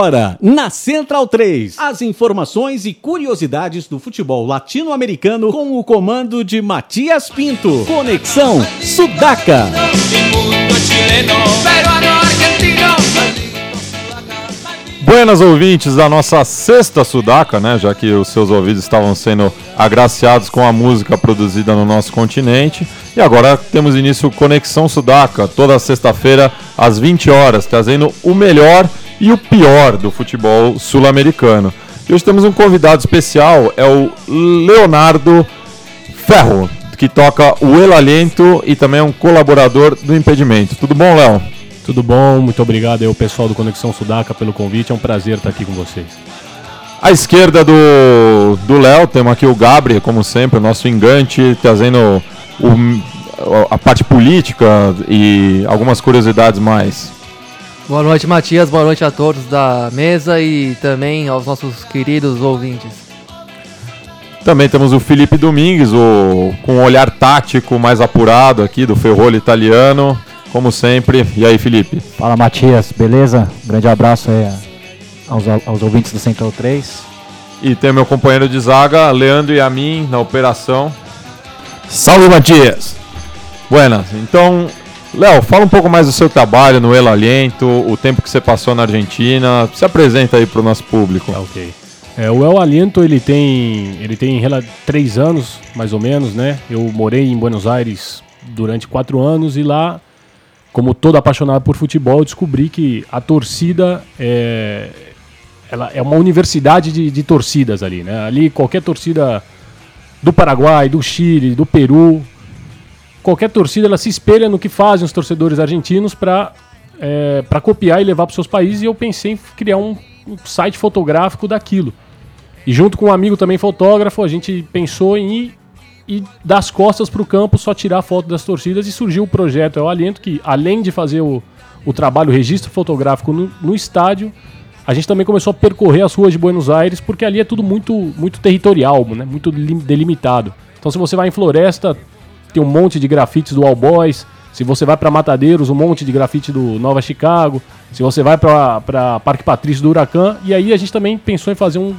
Agora, na Central 3, as informações e curiosidades do futebol latino-americano com o comando de Matias Pinto. Conexão Sudaca. Buenas ouvintes da nossa sexta Sudaca, né? Já que os seus ouvidos estavam sendo agraciados com a música produzida no nosso continente. E agora temos início Conexão Sudaca, toda sexta-feira às 20 horas, trazendo o melhor e o pior do futebol sul-americano. E hoje temos um convidado especial, é o Leonardo Ferro, que toca o El Aliento e também é um colaborador do Impedimento. Tudo bom, Léo? Tudo bom, muito obrigado aí ao pessoal do Conexão Sudaca pelo convite, é um prazer estar aqui com vocês. À esquerda do Léo, temos aqui o Gabri, como sempre, o nosso engante, trazendo o, a parte política e algumas curiosidades mais. Boa noite, Matias. Boa noite a todos da mesa e também aos nossos queridos ouvintes. Também temos o Felipe Domingues, o, com um olhar tático mais apurado aqui do Ferrolho italiano, como sempre. E aí, Felipe? Fala, Matias. Beleza? grande abraço aí aos, aos ouvintes do Central 3. E tem meu companheiro de zaga, Leandro e a mim, na operação. Salve, Matias! Buenas. Então, Léo, fala um pouco mais do seu trabalho no El Aliento, o tempo que você passou na Argentina. Se apresenta aí para o nosso público. Tá, ok. É, o El Aliento ele tem, ele tem três anos, mais ou menos, né? Eu morei em Buenos Aires durante quatro anos e lá, como todo apaixonado por futebol, descobri que a torcida é, ela é uma universidade de, de torcidas ali, né? Ali qualquer torcida do Paraguai, do Chile, do Peru, qualquer torcida ela se espelha no que fazem os torcedores argentinos para é, para copiar e levar para seus países. E eu pensei em criar um, um, site fotográfico daquilo. E junto com um amigo também fotógrafo, a gente pensou em ir, ir das costas para o campo, só tirar foto das torcidas e surgiu o projeto É o Aliento, que além de fazer o, o trabalho, o registro fotográfico no, no estádio, a gente também começou a percorrer as ruas de Buenos Aires, porque ali é tudo muito, muito territorial, né? muito delimitado. Então, se você vai em Floresta, tem um monte de grafites do All Boys. Se você vai para Matadeiros, um monte de grafite do Nova Chicago. Se você vai para Parque Patrício do Huracan. E aí a gente também pensou em fazer um,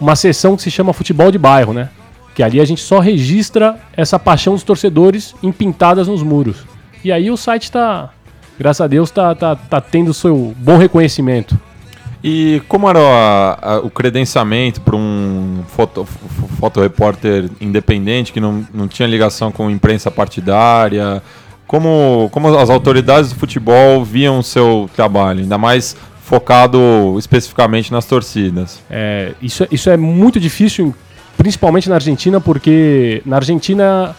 uma sessão que se chama Futebol de Bairro, né? Que ali a gente só registra essa paixão dos torcedores empintadas nos muros. E aí o site está, graças a Deus, está tá, tá tendo seu bom reconhecimento. E como era a, a, o credenciamento para um foto, fotorepórter independente que não, não tinha ligação com imprensa partidária? Como, como as autoridades do futebol viam o seu trabalho, ainda mais focado especificamente nas torcidas? É, isso, é, isso é muito difícil, principalmente na Argentina, porque na Argentina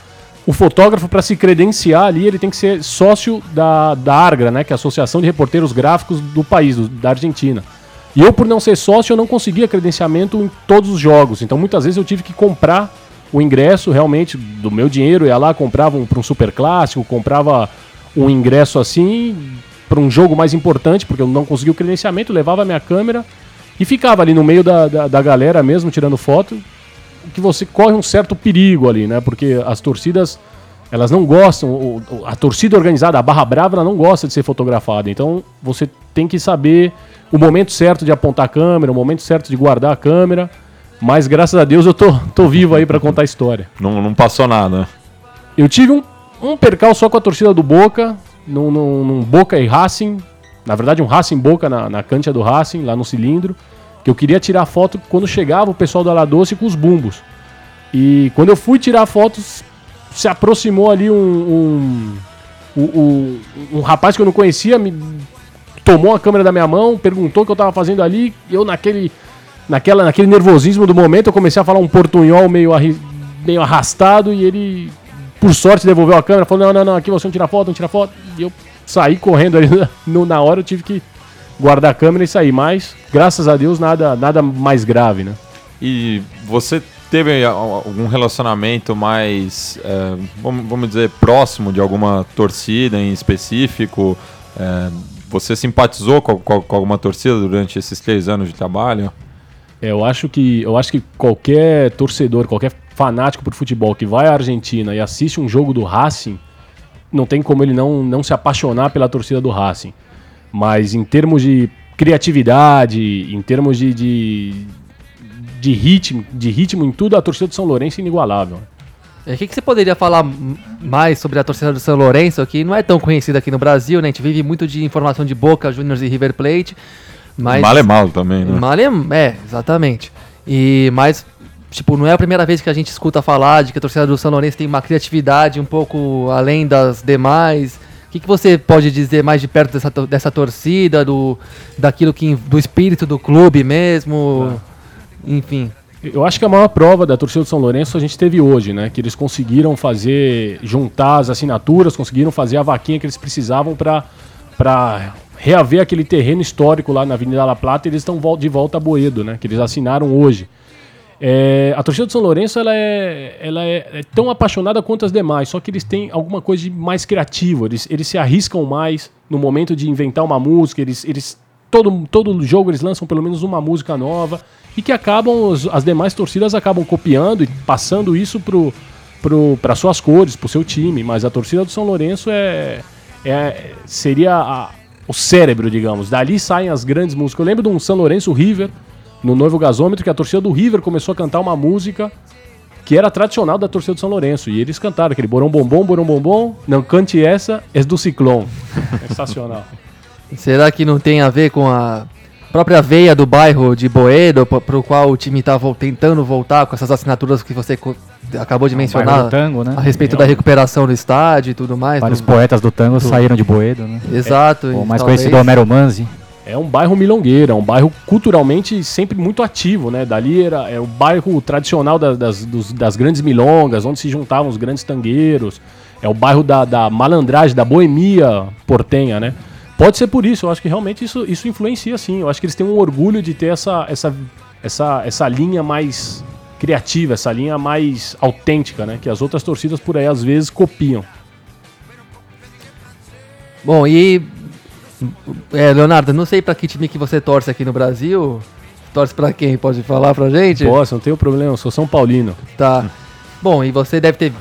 o fotógrafo, para se credenciar ali, ele tem que ser sócio da, da ARGRA, né, que é a Associação de Reporteiros Gráficos do país, do, da Argentina. E eu, por não ser sócio, eu não conseguia credenciamento em todos os jogos. Então, muitas vezes eu tive que comprar o ingresso realmente do meu dinheiro. Ia lá, comprava um, para um super clássico, comprava um ingresso assim para um jogo mais importante, porque eu não conseguia o credenciamento, levava a minha câmera e ficava ali no meio da, da, da galera mesmo, tirando foto. Que você corre um certo perigo ali, né? Porque as torcidas elas não gostam, a torcida organizada, a Barra Brava, ela não gosta de ser fotografada. Então você tem que saber o momento certo de apontar a câmera, o momento certo de guardar a câmera. Mas graças a Deus eu tô, tô vivo aí para contar a história. Não, não passou nada. Eu tive um, um percal só com a torcida do Boca, num, num, num Boca e Racing. Na verdade, um Racing Boca na, na cancha do Racing, lá no cilindro. Que eu queria tirar foto quando chegava o pessoal do Aladoce com os bumbos. E quando eu fui tirar fotos, se aproximou ali um, um, um, um, rapaz que eu não conhecia, me tomou a câmera da minha mão, perguntou o que eu tava fazendo ali, eu naquele, naquela, naquele nervosismo do momento, eu comecei a falar um portunhol meio, arri, meio arrastado, e ele, por sorte, devolveu a câmera, falou, não, não, não, aqui você não tira foto, não tira foto, e eu saí correndo ali no, na hora, eu tive que guardar a câmera e sair, mas, graças a Deus, nada, nada mais grave, né? E você teve algum relacionamento mais, é, vamos dizer, próximo de alguma torcida em específico? É, você simpatizou com, com, com, alguma torcida durante esses três anos de trabalho? É, eu acho que eu acho que qualquer torcedor, qualquer fanático por futebol que vai à Argentina e assiste um jogo do Racing, não tem como ele não, não se apaixonar pela torcida do Racing. Mas em termos de criatividade, em termos de, de, de ritmo, de ritmo em tudo, a torcida do São Lourenço é inigualável. É, O que, que você poderia falar mais sobre a torcida do São Lourenço, que não é tão conhecida aqui no Brasil, né? A gente vive muito de informação de Boca, Juniors e River Plate. Mas Mal é mal também, né? Mal é, é, exatamente. E mas tipo, não é a primeira vez que a gente escuta falar de que a torcida do São Lourenço tem uma criatividade um pouco além das demais. O que, que você pode dizer mais de perto dessa, dessa torcida, do daquilo que do espírito do clube mesmo? Enfim. Eu acho que a maior prova da torcida do São Lourenço a gente teve hoje, né? Que eles conseguiram fazer, juntar as assinaturas, conseguiram fazer a vaquinha que eles precisavam para reaver aquele terreno histórico lá na Avenida La Plata e eles estão de volta a Boedo, né? Que eles assinaram hoje. É, a torcida do São Lourenço ela é, ela é, é tão apaixonada quanto as demais, só que eles têm alguma coisa de mais criativo, eles, eles se arriscam mais no momento de inventar uma música, eles, eles todo, todo jogo eles lançam pelo menos uma música nova e que acabam, as demais torcidas acabam copiando e passando isso pro, pro, para suas cores, pro seu time, mas a torcida do São Lourenço é, é seria a- o cérebro, digamos. Dali saem as grandes músicas. Eu lembro de um São Lourenço River no Noivo Gasômetro que a torcida do River começou a cantar uma música que era tradicional da torcida do São Lourenço. E eles cantaram aquele Borão Bombom, Borão Bombom, não cante essa, é do Ciclone. Sensacional. Será que não tem a ver com a própria veia do bairro de Boedo, p- pro qual o time tá vol- tentando voltar com essas assinaturas que você acabou de bairro mencionar do tango, né? a respeito da recuperação do estádio e tudo mais? Vários do- poetas do tango saíram de Boedo, né? Exato. O e mais talvez- conhecido Homero Manzi. É um bairro milongueiro, é um bairro culturalmente sempre muito ativo, né? Dali era é o bairro tradicional da- das, dos- das grandes milongas, onde se juntavam os grandes tangueiros. É o bairro da, da malandragem, da boemia portenha, né? Pode ser por isso, eu acho que realmente isso, isso influencia sim. Eu acho que eles têm um orgulho de ter essa, essa, essa, essa linha mais criativa, essa linha mais autêntica, né? Que as outras torcidas por aí às vezes copiam. Bom, e. É, Leonardo, não sei pra que time que você torce aqui no Brasil. Torce pra quem? Pode falar pra gente? Posso, não tenho problema, eu sou São Paulino. Tá. Bom, e você deve ter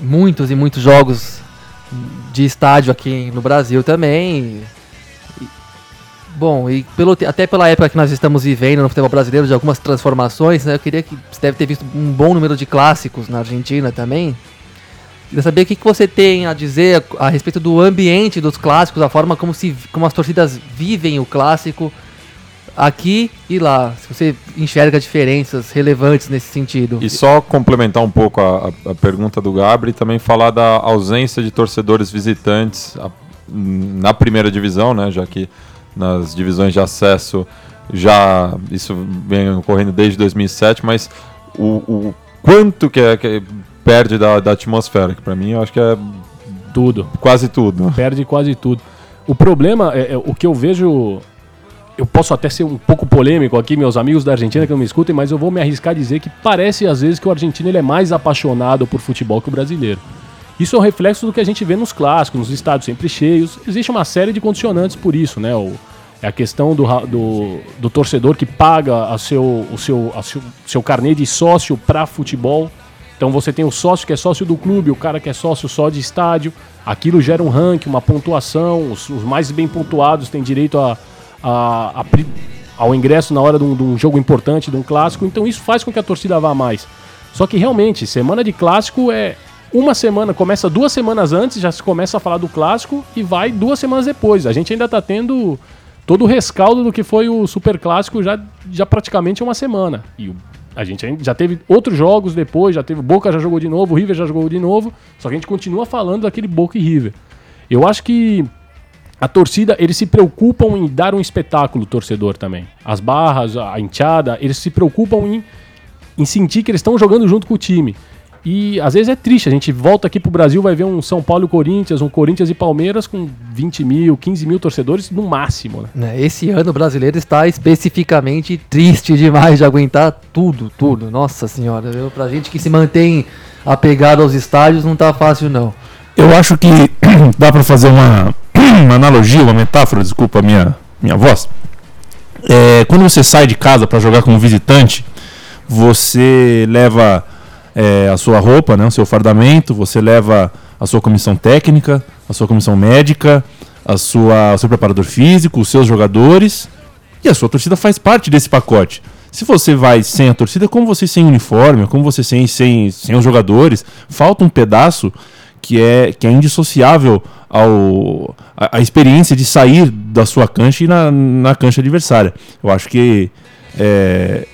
muitos e muitos jogos de estádio aqui no Brasil também. E- Bom, e pelo, até pela época que nós estamos vivendo no futebol brasileiro, de algumas transformações, né? Eu queria que você deve ter visto um bom número de clássicos na Argentina também. Queria saber o que, que você tem a dizer a respeito do ambiente dos clássicos, a forma como, se, como as torcidas vivem o clássico aqui e lá. Se você enxerga diferenças relevantes nesse sentido. E só complementar um pouco a, a- pergunta do Gabri e também falar da ausência de torcedores visitantes na primeira divisão, né? Já que nas divisões de acesso já isso vem ocorrendo desde 2007, mas o, o quanto que, é, que perde da, da atmosfera, que para mim eu acho que é Tudo. quase tudo. Perde quase tudo. O problema é, é o que eu vejo. Eu posso até ser um pouco polêmico aqui, meus amigos da Argentina que não me escutem, mas eu vou me arriscar a dizer que parece às vezes que o argentino ele é mais apaixonado por futebol que o brasileiro. Isso é um reflexo do que a gente vê nos clássicos, nos estádios sempre cheios. Existe uma série de condicionantes por isso, né? O, é a questão do, do, do torcedor que paga a seu, o seu, a seu, seu carnê de sócio para futebol. Então você tem o sócio que é sócio do clube, o cara que é sócio só de estádio. Aquilo gera um ranking, uma pontuação. Os, os mais bem pontuados têm direito a, a- a ao ingresso na hora de um, de um jogo importante, de um clássico. Então isso faz com que a torcida vá mais. Só que realmente, semana de clássico é uma semana, começa duas semanas antes, já se começa a falar do clássico e vai duas semanas depois. A gente ainda tá tendo todo o rescaldo do que foi o super clássico já, já praticamente uma semana. E o- a gente já teve outros jogos depois, já teve Boca já jogou de novo, River já jogou de novo, só que a gente continua falando daquele Boca e River. Eu acho que a torcida, eles se preocupam em dar um espetáculo torcedor também. As barras, a enteada, eles se preocupam em, em sentir que eles estão jogando junto com o time. E às vezes é triste, a gente volta aqui pro Brasil, vai ver um São Paulo e Corinthians, um Corinthians e Palmeiras com 20 mil, 15 mil torcedores no máximo, né? Né, Esse ano o brasileiro está especificamente triste demais de aguentar tudo, tudo. Nossa senhora, viu? Pra gente que se mantém apegado aos estádios não tá fácil não. Eu acho que dá pra fazer uma, uma analogia, uma metáfora, desculpa a minha, minha voz. É, quando você sai de casa pra jogar como visitante, você leva é, a sua roupa, né, o seu fardamento, você leva a sua comissão técnica, a sua comissão médica, a sua, o seu preparador físico, os seus jogadores, e a sua torcida faz parte desse pacote. Se você vai sem a torcida, como você sem uniforme, como você sem, sem, sem os jogadores, falta um pedaço que é, que é indissociável ao, a, a experiência de sair da sua cancha e na, na cancha adversária. Eu acho que é,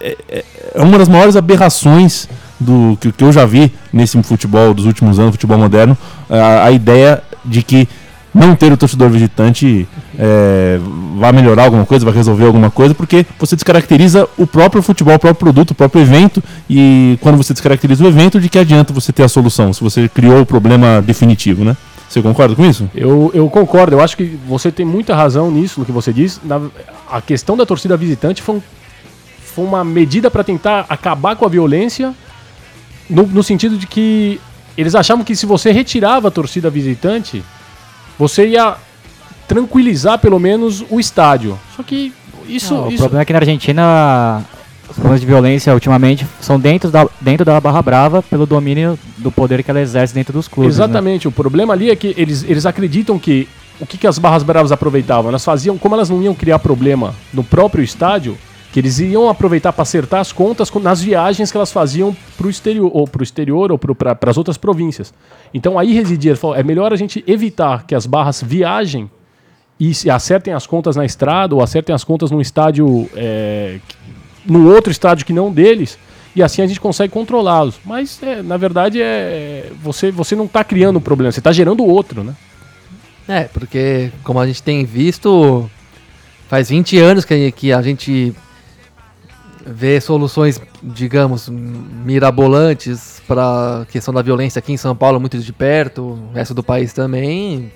é, é uma das maiores aberrações do que, que eu já vi nesse futebol dos últimos anos, futebol moderno, a, a ideia de que não ter o torcedor visitante é, vai melhorar alguma coisa, vai resolver alguma coisa, porque você descaracteriza o próprio futebol, o próprio produto, o próprio evento, e quando você descaracteriza o evento, de que adianta você ter a solução, se você criou o problema definitivo, né? Você concorda com isso? Eu, eu concordo, eu acho que você tem muita razão nisso, no que você diz. Na, a questão da torcida visitante foi, um, foi uma medida para tentar acabar com a violência, no, no sentido de que eles achavam que se você retirava a torcida visitante, você ia tranquilizar pelo menos o estádio. Só que isso. Não, isso... O problema é que na Argentina os problemas de violência ultimamente são dentro da, dentro da Barra Brava pelo domínio do poder que ela exerce dentro dos clubes. Né? Exatamente. Né? O problema ali é que eles, eles acreditam que o que, que as Barras Bravas aproveitavam? Elas faziam, como elas não iam criar problema no próprio estádio, que eles iam aproveitar para acertar as contas nas viagens que elas faziam para o exterior, ou para exterior, ou para as outras províncias. Então aí residia, é melhor a gente evitar que as barras viajem e acertem as contas na estrada ou acertem as contas num estádio, é, no outro estádio que não deles, e assim a gente consegue controlá-los. Mas é, na verdade é você, você não está criando um problema, você está gerando outro, né? É, porque como a gente tem visto, faz 20 anos que a gente vê soluções, digamos, mirabolantes para a questão da violência aqui em São Paulo muito de perto, o resto do país também.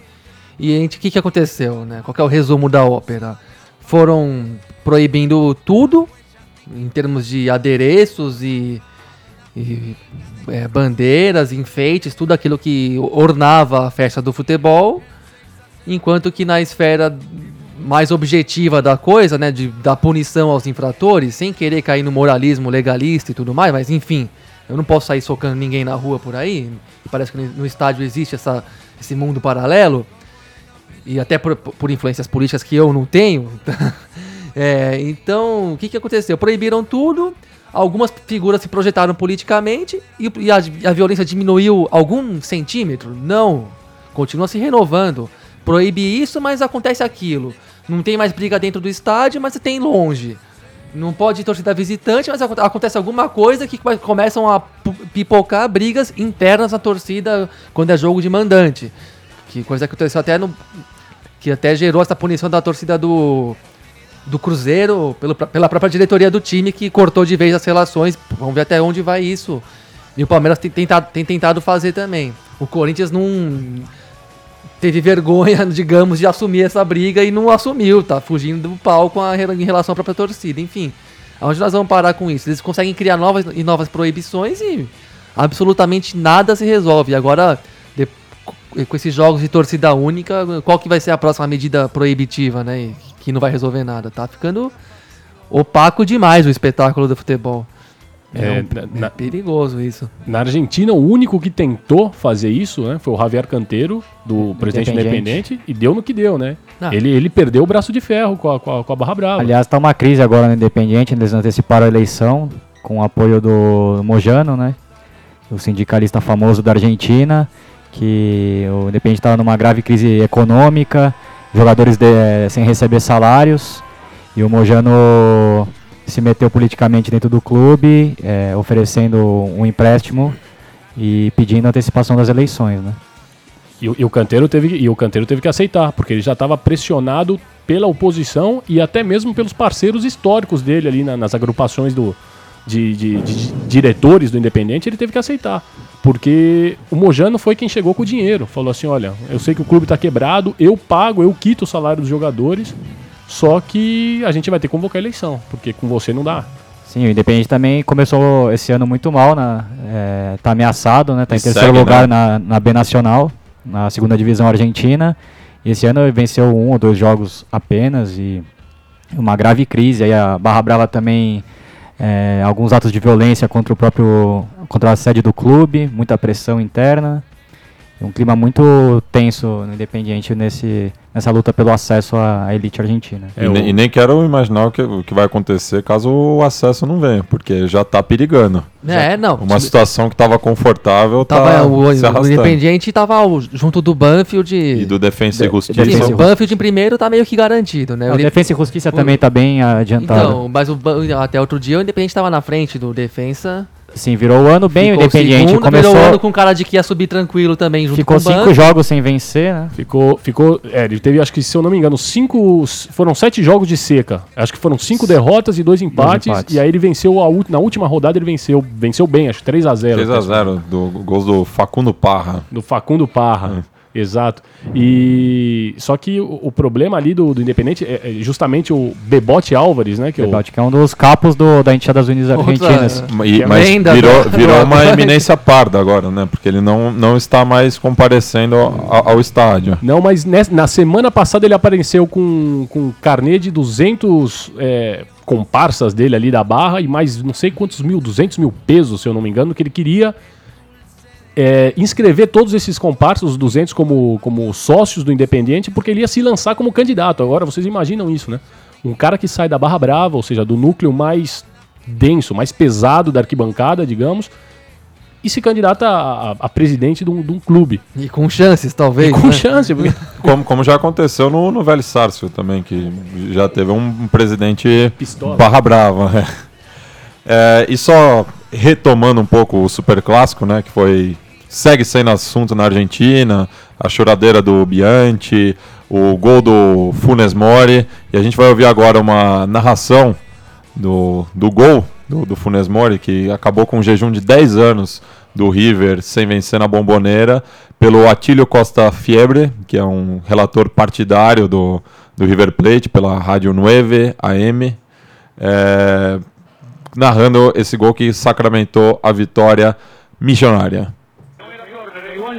E o que, que aconteceu, né? Qual é o resumo da ópera? Foram proibindo tudo, em termos de adereços e, e é, bandeiras, enfeites, tudo aquilo que ornava a festa do futebol, enquanto que na esfera mais objetiva da coisa, né, de, da punição aos infratores, sem querer cair no moralismo legalista e tudo mais, mas enfim, eu não posso sair socando ninguém na rua por aí, e parece que no estádio existe essa, esse mundo paralelo, e até por, por influências políticas que eu não tenho. é, então, o que, que aconteceu? Proibiram tudo, algumas figuras se projetaram politicamente e, e a, a, violência diminuiu algum centímetro? Não. Continua se renovando. Proíbe isso, mas acontece aquilo. Não tem mais briga dentro do estádio, mas tem longe. Não pode torcida visitante, mas acontece alguma coisa que começam a pipocar brigas internas na torcida quando é jogo de mandante. Que coisa que aconteceu até no. Que até gerou essa punição da torcida do. Do Cruzeiro, pelo, pela própria diretoria do time, que cortou de vez as relações. Vamos ver até onde vai isso. E o Palmeiras tem tentado, tem tentado fazer também. O Corinthians não teve vergonha, digamos, de assumir essa briga e não assumiu, tá fugindo do palco em relação à própria torcida. Enfim, aonde nós vamos parar com isso? Eles conseguem criar novas e novas proibições e absolutamente nada se resolve. Agora, com esses jogos de torcida única, qual que vai ser a próxima medida proibitiva, né? Que não vai resolver nada. Tá ficando opaco demais o espetáculo do futebol. É, é, um, na, é, perigoso isso. Na Argentina, o único que tentou fazer isso né, foi o Javier Canteiro, do presidente independente, e deu no que deu, né? Ah. Ele, ele perdeu o braço de ferro com a, com a, com a Barra Brava. Aliás, está uma crise agora no Independiente, eles anteciparam a eleição com o apoio do Mojano, né? O sindicalista famoso da Argentina que o Independiente estava numa grave crise econômica, jogadores de, sem receber salários, e o Mojano se meteu politicamente dentro do clube, é, oferecendo um empréstimo e pedindo antecipação das eleições, né? E, e, o Canteiro teve, e o Canteiro teve que aceitar, porque ele já estava pressionado pela oposição e até mesmo pelos parceiros históricos dele ali na, nas agrupações do, de, de, de, diretores do Independente, ele teve que aceitar. Porque o Mojano foi quem chegou com o dinheiro. Falou assim: olha, eu sei que o clube está quebrado, eu pago, eu quito o salário dos jogadores, só que a gente vai ter que convocar a eleição, porque com você não dá. Sim, o Independente também começou esse ano muito mal, né? É, tá ameaçado, né? Tá em terceiro segue, lugar né? na, na B Nacional, na segunda divisão argentina. E esse ano venceu um ou dois jogos apenas e uma grave crise. Aí a Barra Brava também é, alguns atos de violência contra o próprio contra a sede do clube, muita pressão interna um clima muito tenso no Independiente nesse, nessa luta pelo acesso à elite argentina. É, e, o... e, nem quero imaginar o que, o que vai acontecer caso o acesso não venha, porque já está perigando. É, já, não. Uma situação que estava confortável tava, tá o, o Independiente estava junto do Banfield e do Defensa de, e Justiça. Defensa. O Banfield em primeiro está meio que garantido, né? o Defensa e Justiça o... também está bem adiantado. Então, mas o, até outro dia o Independente estava na frente do Defensa Sim, virou o ano bem ficou o Independiente. Segundo, começou virou o ano com cara de que ia subir tranquilo também junto Ficou cinco jogos sem vencer, né? Ficou, ficou, é, ele teve, acho que se eu não me engano, cinco, foram sete jogos de seca. Acho que foram cinco derrotas e dois empates, dois empates. e aí ele venceu, a, na última rodada ele venceu, venceu bem, acho 3 a 0 3 a 0 do gols do Facundo Parra. Do Facundo Parra. É. Exato. E só que o, o problema ali do, do Independente é, é, justamente o Bebote Álvares, né? Que, Bebote, é, o... que é um dos capos do, da das Unidas Argentinas. E, mas virou, virou uma eminência parda agora, né? Porque ele não, não está mais comparecendo ao, ao estádio. Não, mas nessa, na semana passada ele apareceu com, com carnê de 200 é, comparsas dele ali da barra e mais não sei quantos mil, 200 mil pesos, se eu não me engano, que ele queria é, inscrever todos esses comparsas, os 200, como, como sócios do Independiente, porque ele ia se lançar como candidato. Agora, vocês imaginam isso, né? Um cara que sai da Barra Brava, ou seja, do núcleo mais denso, mais pesado da arquibancada, digamos, e se candidata a, a, a presidente de um, de um, clube. E com chances, talvez. E com né? chances. Porque... Como, como já aconteceu no, no Velho Sárcio também, que já teve um, um presidente Pistola. barra brava. Né? É, e só retomando um pouco o Super Clássico, né, que foi segue sendo assunto na Argentina, a choradeira do Bianchi, o gol do Funes Mori, e a gente vai ouvir agora uma narração do, do gol do, do Funes Mori, que acabou com um jejum de 10 anos do River sem vencer na bomboneira, pelo Atílio Costa Fiebre, que é um relator partidário do, do River Plate, pela Rádio 9 AM. É, narrando esse gol que sacramentou a vitória missionária.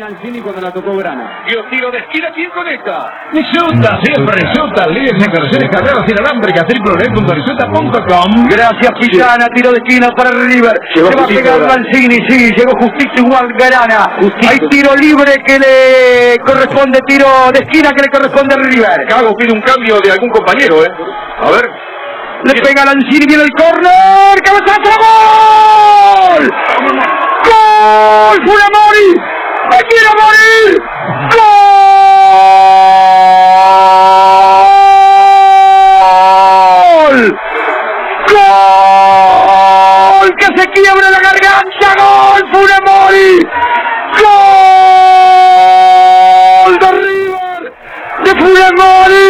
Lanzini cuando la tocó Grana. Dio tiro de esquina, ¿quién conecta? Risulta, siempre Risulta, líder en carreras carreras inalámbricas, www.risulta.com. Gracias, Pisana, tiro de esquina para River. Llegó Se va a pegar Lanzini, sí, llegó justito igual Grana. Hay tiro libre que le corresponde, tiro de esquina que le corresponde a River. Cago pide un cambio de algún compañero, ¿eh? A ver. Le pega Lanzini, viene el córner, cabezazo, gol. ¡Gol! ¡Furamori! ¡Me quiero morir! ¡Gol! ¡Gol! ¡Que se quiebre la garganta! ¡Gol! ¡Furamori! ¡Gol! ¡De River! ¡De Furamori!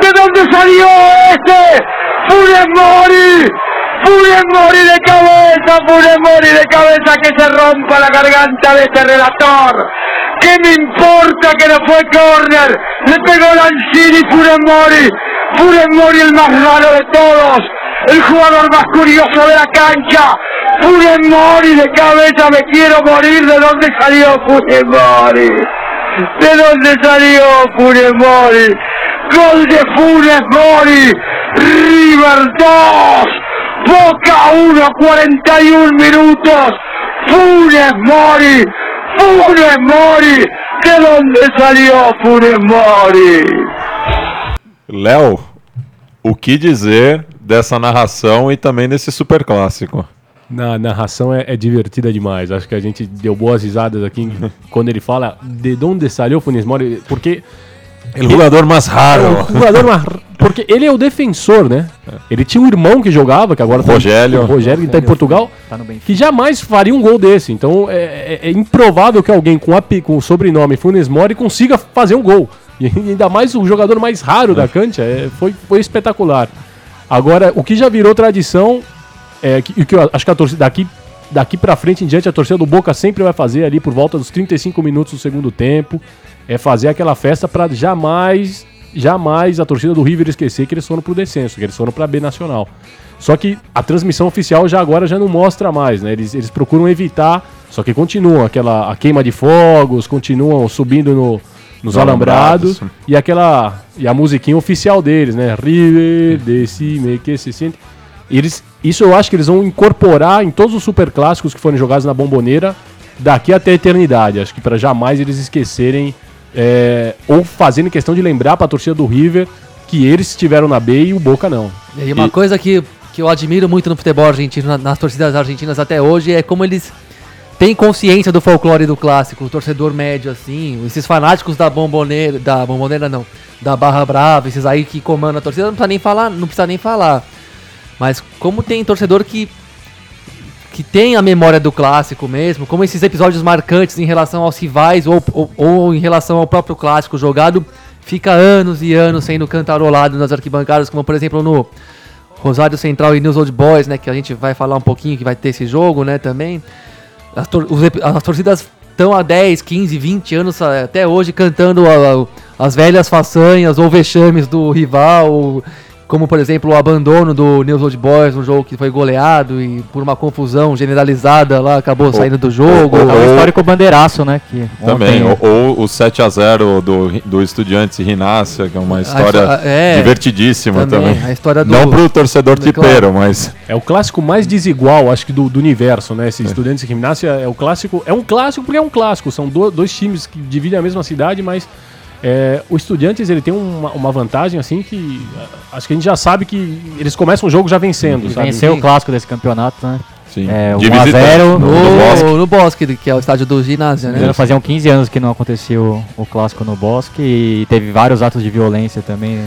¿De dónde salió este? ¡Furamori! Funes Mori de cabeza, Funes Mori de cabeza que se rompa la garganta de este relator. ¿Qué me importa que no fue corner? Le pegó Lanzini Funes Mori. Funes Mori el más raro de todos. El jugador más curioso de la cancha. Funes Mori de cabeza, me quiero morir. ¿De dónde salió Funes Mori? ¿De dónde salió Funes Mori? Gol de Funes Mori. River 2. Boca 1, 41 minutos. Funes Mori. Funes Mori. ¿De dónde salió Funes Mori? Léo, o que dizer dessa narração e também desse super clássico? Na narração é, é, divertida demais. Acho que a gente deu boas risadas aqui quando ele fala de onde saiu Funes Mori, porque o jogador mais raro. É, o jogador mais Porque ele é o defensor, né? Ele tinha um irmão que jogava, que agora Rogério. Tá, o Rogério, que está em Portugal, tá que jamais faria um gol desse. Então é, é, é improvável que alguém com, a, com o sobrenome Funes Mori consiga fazer um gol. E ainda mais o jogador mais raro da cancha. É, foi, foi espetacular. Agora, o que já virou tradição, é que, que eu acho que a torcida daqui daqui para frente em diante a torcida do Boca sempre vai fazer ali por volta dos 35 minutos do segundo tempo é fazer aquela festa para jamais, jamais a torcida do River esquecer que eles foram pro descenso, que eles foram pra B Nacional. Só que a transmissão oficial já agora já não mostra mais, né? Eles, eles procuram evitar, só que continuam aquela a queima de fogos, continuam subindo no, nos alambrados, alambrados e aquela e a musiquinha oficial deles, né? River, decime que se sente. Eles, isso eu acho que eles vão incorporar em todos os super clássicos que forem jogados na Bomboneira daqui até a eternidade. Acho que para jamais eles esquecerem é, ou fazendo questão de lembrar para a torcida do River que eles estiveram na B e o Boca não. E uma E- coisa que, que eu admiro muito no futebol argentino, na- nas torcidas argentinas até hoje, é como eles têm consciência do folclore do clássico, o torcedor médio, assim, esses fanáticos da bomboneira, da bomboneira não, da Barra Brava, esses aí que comandam a torcida, não precisa nem falar, não precisa nem falar. Mas como tem torcedor que que tem a memória do clássico mesmo, como esses episódios marcantes em relação aos rivais ou, ou, ou em relação ao próprio clássico jogado, fica anos e anos sendo cantarolado nas arquibancadas, como por exemplo no Rosário Central e News Old Boys, né, que a gente vai falar um pouquinho que vai ter esse jogo, né, também. As, tor- os as torcidas estão há 10, 15, 20 anos a- até hoje cantando a- a- as velhas façanhas ou vexames do rival, ou como por exemplo o abandono do News Old Boys, um jogo que foi goleado e por uma confusão generalizada lá acabou saindo do jogo. É o Ou- histórico bandeiraço, né? Que Também, ontem- ou, ou o 7x0 do, do Estudiantes e Rinácia, que é uma história a- é, divertidíssima também. também, a história do- Não pro torcedor do- tipeiro, mas É o clássico mais desigual, acho que, do, do universo, né? Esse Estudiantes e Gimnasia é o clássico. É um clássico porque é um clássico. São do- dois times que dividem a mesma cidade, mas é, o Estudiantes ele tem uma, uma vantagem assim que acho que a gente já sabe que eles começam o jogo já vencendo, sabe? venceu o clássico desse campeonato, né? sim. É, de 1 a 0 visitante, no, no Bosque. No, Bosque, que é o estádio do ginásio, né? Já faziam 15 anos que não acontecia o, clássico no Bosque e teve vários atos de violência também. Me-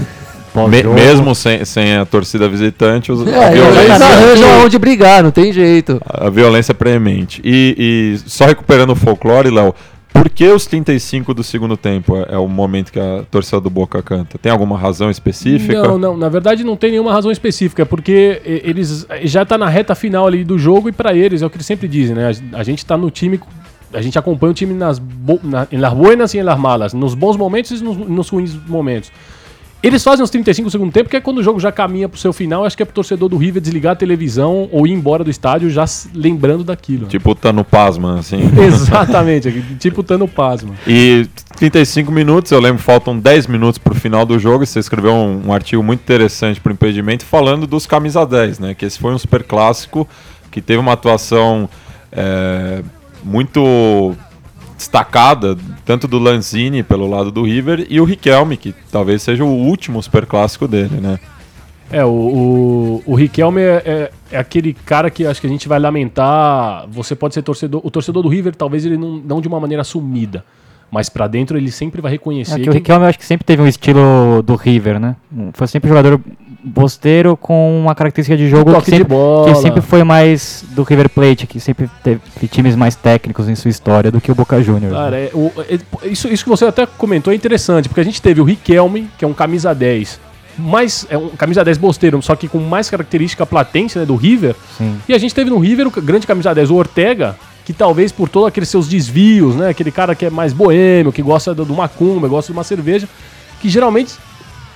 pós-jogo. mesmo sem, sem a torcida visitante, os- a, É, eles violência, arranjam onde brigar, não tem jeito. a violência é preemente. E, e só recuperando o folclore, Léo, por que os 35 do segundo tempo é, é o momento que a torcida do Boca canta? Tem alguma razão específica? Não, não, na verdade não tem nenhuma razão específica, é porque eles já tá na reta final ali do jogo e pra eles é o que eles sempre dizem, né? A, a gente tá no time, a gente acompanha o time nas, bo, na, las buenas e las malas, nos bons momentos e nos, nos ruins momentos. Eles fazem os 35 do segundo tempo, que é quando o jogo já caminha pro seu final, acho que é pro torcedor do River desligar a televisão ou ir embora do estádio já lembrando daquilo. Tipo o Tano Pasma, assim. Exatamente, tipo Tano Pasma. E 35 minutos, eu lembro, faltam 10 minutos pro final do jogo. e Você escreveu um, um artigo muito interessante pro impedimento falando dos camisa 10, né? Que esse foi um super clássico que teve uma atuação é, muito destacada, tanto do Lanzini pelo lado do River e o Riquelme, que talvez seja o último super clássico dele, né? É, o, o, o Riquelme é, é, é aquele cara que acho que a gente vai lamentar. Você pode ser torcedor. O torcedor do River, talvez ele não, não de uma maneira sumida. Mas pra dentro ele sempre vai reconhecer. É que o Riquelme eu acho que sempre teve um estilo do River, né? Foi sempre um jogador bosteiro com uma característica de jogo que de sempre, bola. que sempre foi mais do River Plate, que sempre teve times mais técnicos em sua história do que o Boca Juniors. né? Cara, é, o- é- isso, isso que você até comentou é interessante, porque a gente teve o Riquelme, que é um camisa 10, mais, é um camisa 10 bosteiro, só que com mais característica platente né, do River. Sim. E a gente teve no River o grande camisa 10, o Ortega, que talvez por todos aqueles seus desvios, né? Aquele cara que é mais boêmio, que gosta do, do macumba, gosta de uma cerveja, que geralmente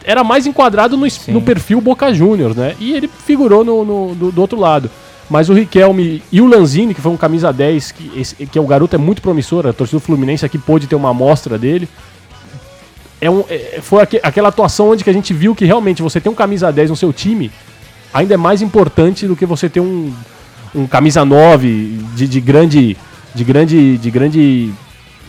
era mais enquadrado no, no perfil Boca Juniors, né? E ele figurou no, no- do, do outro lado. Mas o Riquelme e o Lanzini, que foi um camisa 10, que, esse, que é o garoto é muito promissor, a torcida do Fluminense aqui pôde ter uma amostra dele. É um, é- foi aque- aquela atuação onde que a gente viu que realmente você ter um camisa 10 no seu time ainda é mais importante do que você ter um, um camisa 9 de, de grande de grande de grande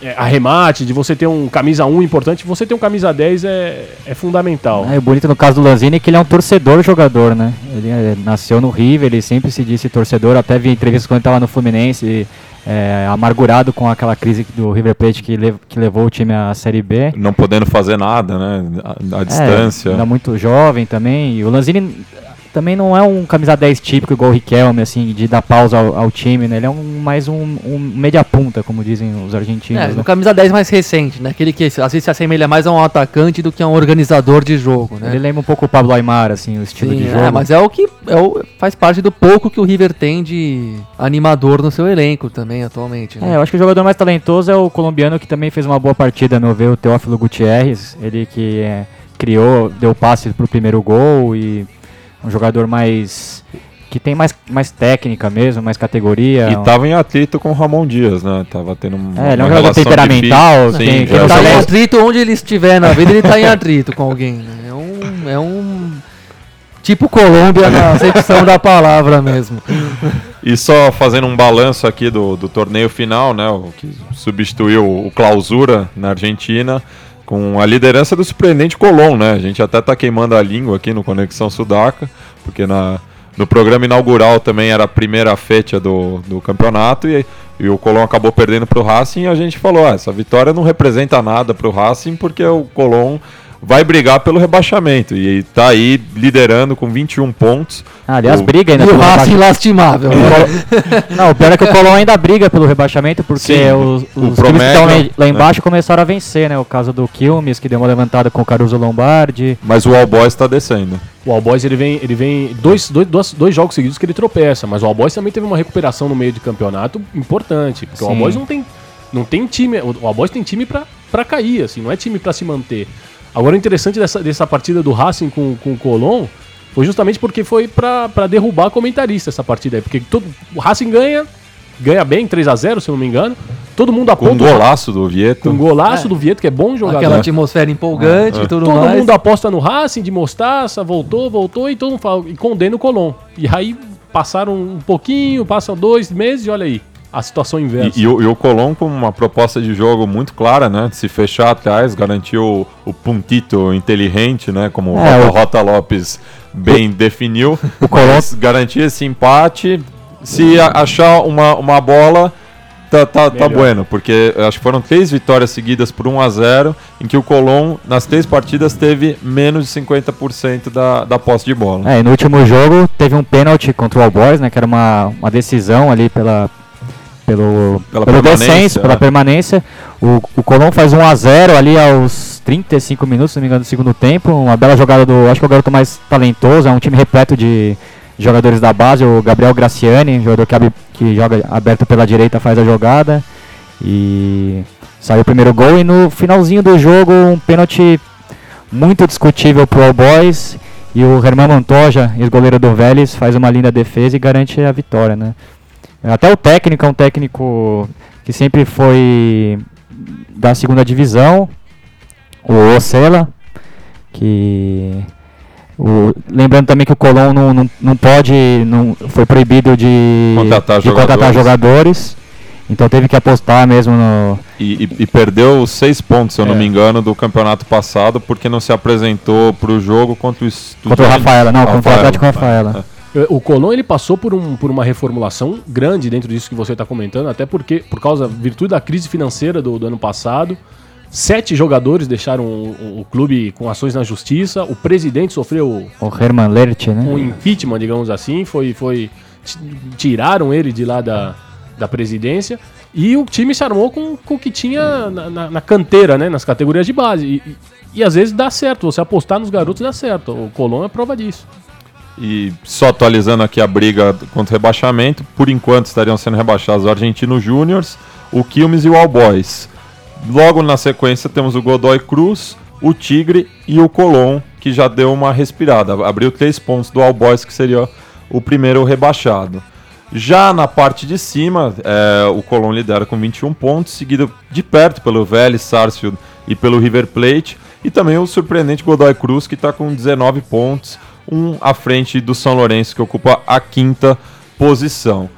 é, arremate, de você ter um camisa 1 importante, você ter um camisa 10 é, é fundamental. É, o bonito no caso do Lanzini é que ele é um torcedor jogador, né? Ele é, nasceu no River, ele sempre se disse torcedor, até vi entrevistas quando estava no Fluminense, é, amargurado com aquela crise do River Plate que, lev- que levou o time à Série B. Não podendo fazer nada, né? A, a É, distância. ainda muito jovem também. E o Lanzini também não é um camisa 10 típico igual o Riquelme, assim, de dar pausa ao, ao time, né? Ele é um, mais um, um meia punta, como dizem os argentinos. É, né? no camisa 10 mais recente, né? Aquele que às vezes se assemelha mais a um atacante do que a um organizador de jogo, né? Ele lembra um pouco o Pablo Aymar, assim, o estilo Sim, de é, jogo. mas é o que é o, faz parte do pouco que o River tem de animador no seu elenco também atualmente. É, Né? eu acho que o jogador mais talentoso é o colombiano que também fez uma boa partida, meu ver, o Teófilo Gutierrez. Ele que é, criou, deu passe pro primeiro gol e um jogador mais. que tem mais, mais técnica mesmo, mais categoria. E tava em atrito com o Ramon Dias, né? Tava tendo uma, É, ele é um jogador temperamental, difícil. tem- Sim, que não Tá em atrito onde ele estiver na vida, ele tá em atrito com alguém. Né? É um. É um. Tipo Colômbia na acepção da palavra mesmo. E só fazendo um balanço aqui do, do torneio final, né? O que substituiu o Clausura na Argentina, com a liderança do surpreendente Colón, né? A gente até tá queimando a língua aqui no Conexão Sudaca, porque na, no programa inaugural também era a primeira fecha do, do campeonato e, e o Colón acabou perdendo para o Racing e a gente falou, ah, essa vitória não representa nada para o Racing porque o Colón vai brigar pelo rebaixamento e está aí liderando com 21 pontos. Ah, aliás, O- briga ainda E o Racing lastimável. O né? Não, o pior é que o Colón ainda briga pelo rebaixamento, porque Sim, os, os times que estão lá- né? embaixo começaram a vencer, né? O caso do Quilmes, que deu uma levantada com o Caruso Lombardi. Mas o All Boys está descendo. O All Boys ele vem, ele vem dois, dois, dois, dois jogos seguidos que ele tropeça, mas o All Boys também teve uma recuperação no meio de campeonato importante, porque o All Sim. Boys não tem, não tem time, o All Boys tem time pra, pra cair, assim, não é time pra se manter. Agora o interessante dessa, dessa partida do Racing com, com o Colón foi justamente porque foi pra, pra derrubar comentarista essa partida aí, porque todo, o Racing ganha, ganha bem, 3 a 0 se eu não me engano, todo mundo Com um golaço do Vieto. com um golaço do Vieto, que é bom jogador. Aquela atmosfera empolgante e tudo Todo mais. mundo aposta no Racing de Mostaça, voltou, voltou e todo mundo fala, e condena o Colón. E aí passaram um pouquinho, passam dois meses e olha aí, a situação inversa. E, e o, e o Colón com uma proposta de jogo muito clara, né? De se fechar atrás, garantiu o, o puntito inteligente, né? Como É, o o- Rota, Lopes bem definiu. O Colón- Mas garantir esse empate. Se a- achar uma, uma bola, tá, tá, tá bueno. Porque acho que foram três vitórias seguidas por 1 a 0 em que o Colón, nas três partidas, teve menos de 50% da, da posse de bola. É, e no último jogo teve um pênalti contra o All Boys, né? Que era uma, uma decisão ali pela, pelo, Pela pelo permanência, descenso, pela é. permanência. O, o Colón faz 1x0 ali aos 35 minutos, se não me engano, do segundo tempo. Uma bela jogada do. Acho que é o garoto mais talentoso, é um time repleto de jogadores da base. O Gabriel Graciani, jogador que, abre- que joga aberto pela direita, faz a jogada. E saiu o primeiro gol. E no finalzinho do jogo, um pênalti muito discutível pro All Boys. E o Herman Montoya, ex-goleiro do Vélez, faz uma linda defesa e garante a vitória, né? Até o técnico é um técnico que sempre foi da segunda divisão, o Ocela, que o- lembrando também que o Colón não, não, não pode, não, foi proibido de, Contratar de contratar jogadores. jogadores, então teve que apostar mesmo no, E, e- e perdeu seis pontos, se eu não É. me engano, do campeonato passado, porque não se apresentou para o jogo contra o contra o Rafaela, não, contra o Rafaela. Atlético Rafaela. Eh, O Colón ele passou por, um, por uma reformulação grande dentro disso que você está comentando, até porque, por causa, virtude da crise financeira do, do ano passado, sete jogadores deixaram o, o- clube com ações na justiça, o presidente sofreu O Herman Lerch, né? um impeachment, digamos assim, foi, foi ti- tiraram ele de lá da, da presidência e o time se armou com, com o que tinha na, na- na canteira, né, nas categorias de base. E, e- e às vezes dá certo, você apostar nos garotos dá certo. O Colón é prova disso. E só atualizando aqui a briga contra o rebaixamento, por enquanto estariam sendo rebaixados o Argentino Júniors, o Quilmes e o All Boys. Logo na sequência temos o Godoy Cruz, o Tigre e o Colón, que já deu uma respirada. Abriu três pontos do All Boys, que seria o primeiro rebaixado. Já na parte de cima, é, o Colón lidera com 21 pontos, seguido de perto pelo Vélez, Sarsfield e pelo River Plate. E também o surpreendente Godoy Cruz, que está com 19 pontos, um à frente do São Lourenço, que ocupa a quinta posição.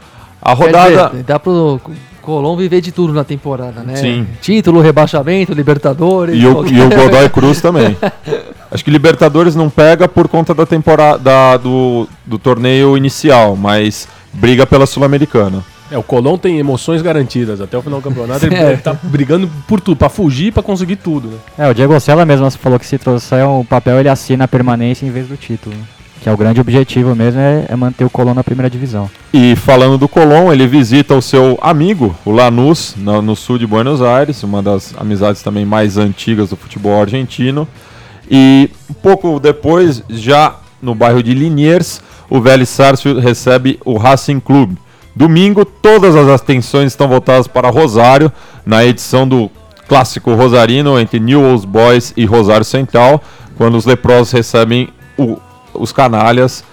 A rodada. dizer, dá pro Colom viver de tudo na temporada, né? Sim. Título, rebaixamento, Libertadores. E o, qualquer- e o Godoy Cruz também. Acho que Libertadores não pega por conta da temporada da- do, do torneio inicial, mas briga pela Sul-Americana. É, o Colón tem emoções garantidas. Até o final do campeonato ele, É. ele tá brigando por tudo, pra fugir e pra conseguir tudo. Né? É, o Diego Ocella mesmo falou que se trouxer o papel ele assina a permanência em vez do título. Que é o grande objetivo mesmo, é, é manter o Colón na primeira divisão. E falando do Colón, ele visita o seu amigo, o Lanús, no, no sul de Buenos Aires, uma das amizades também mais antigas do futebol argentino. E um pouco depois, já no bairro de Liniers, o Vélez Sarsfield recebe o Racing Clube. Domingo, todas as atenções estão voltadas para Rosário, na edição do clássico rosarino entre Newell's Boys e Rosário Central, quando os leprosos recebem o- os canalhas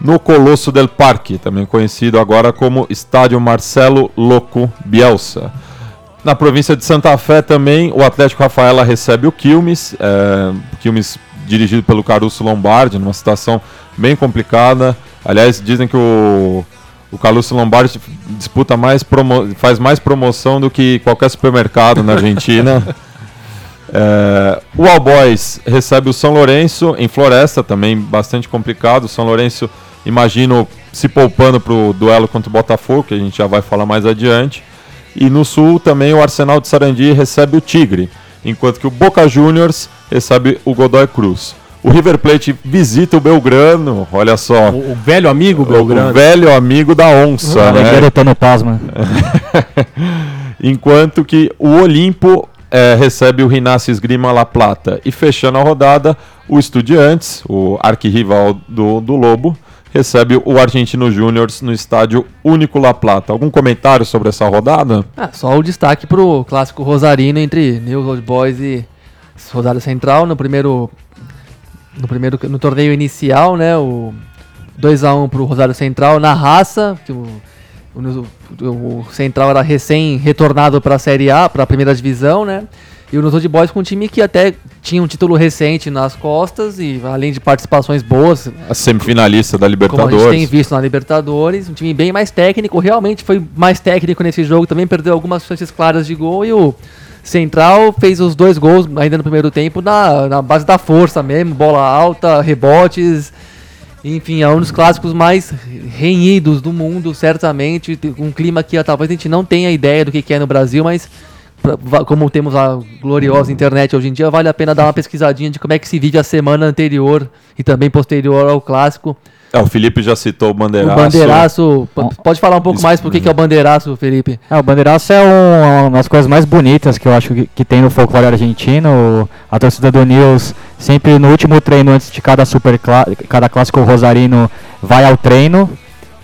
no Colosso del Parque, também conhecido agora como Estádio Marcelo Loco Bielsa. Na província de Santa Fé também, o Atlético Rafaela recebe o Quilmes, é, Quilmes dirigido pelo Caruso Lombardi, numa situação bem complicada. Aliás, dizem que o, O Caluccio Lombardi disputa mais promo faz mais promoção do que qualquer supermercado na Argentina. É, o All Boys recebe o São Lourenço em Floresta, também bastante complicado. O São Lourenço, imagino, se poupando para o duelo contra o Botafogo, que a gente já vai falar mais adiante. E no Sul também o Arsenal de Sarandi recebe o Tigre, enquanto que o Boca Juniors recebe o Godoy Cruz. O River Plate visita o Belgrano, olha só. O, o velho amigo O, Belgrano. o velho amigo da onça, O né? Garetano Pasma. Enquanto que o Olimpo eh, recebe o Rinácio Esgrima La Plata. E fechando a rodada, o Estudiantes, o arquirrival do, do Lobo, recebe o Argentino Júnior no estádio Único La Plata. Algum comentário sobre essa rodada? Ah, só o destaque pro clássico Rosarino entre News Old Boys e Rosário Central no primeiro no primeiro no torneio inicial, né, o 2 a 1 pro Rosário Central na raça, que o, o, o Central era recém retornado para a Série A, para a primeira divisão, né? E o News Old Boys com um time que até tinha um título recente nas costas e além de participações boas, A semifinalista da como a gente tem Libertadores. visto na Libertadores, um time bem mais técnico, realmente foi mais técnico nesse jogo, também perdeu algumas chances claras de gol e o Central fez os dois gols ainda no primeiro tempo na, na base da força mesmo, bola alta, rebotes, enfim, é um dos clássicos mais renhidos do mundo, certamente, um clima que ah, talvez a gente não tenha ideia do que que é no Brasil, mas como temos a gloriosa internet hoje em dia, vale a pena dar uma pesquisadinha de como é que se vive a semana anterior e também posterior ao clássico. É, o Felipe já citou o Bandeiraço. O bandeiraço, pode falar um pouco Isso- mais por que que é o bandeiraço, Felipe? É, o Bandeiraço é um- uma das coisas mais bonitas que eu acho que, que tem no folclore argentino. A torcida do Nils sempre no último treino antes de cada super cada clássico rosarino vai ao treino.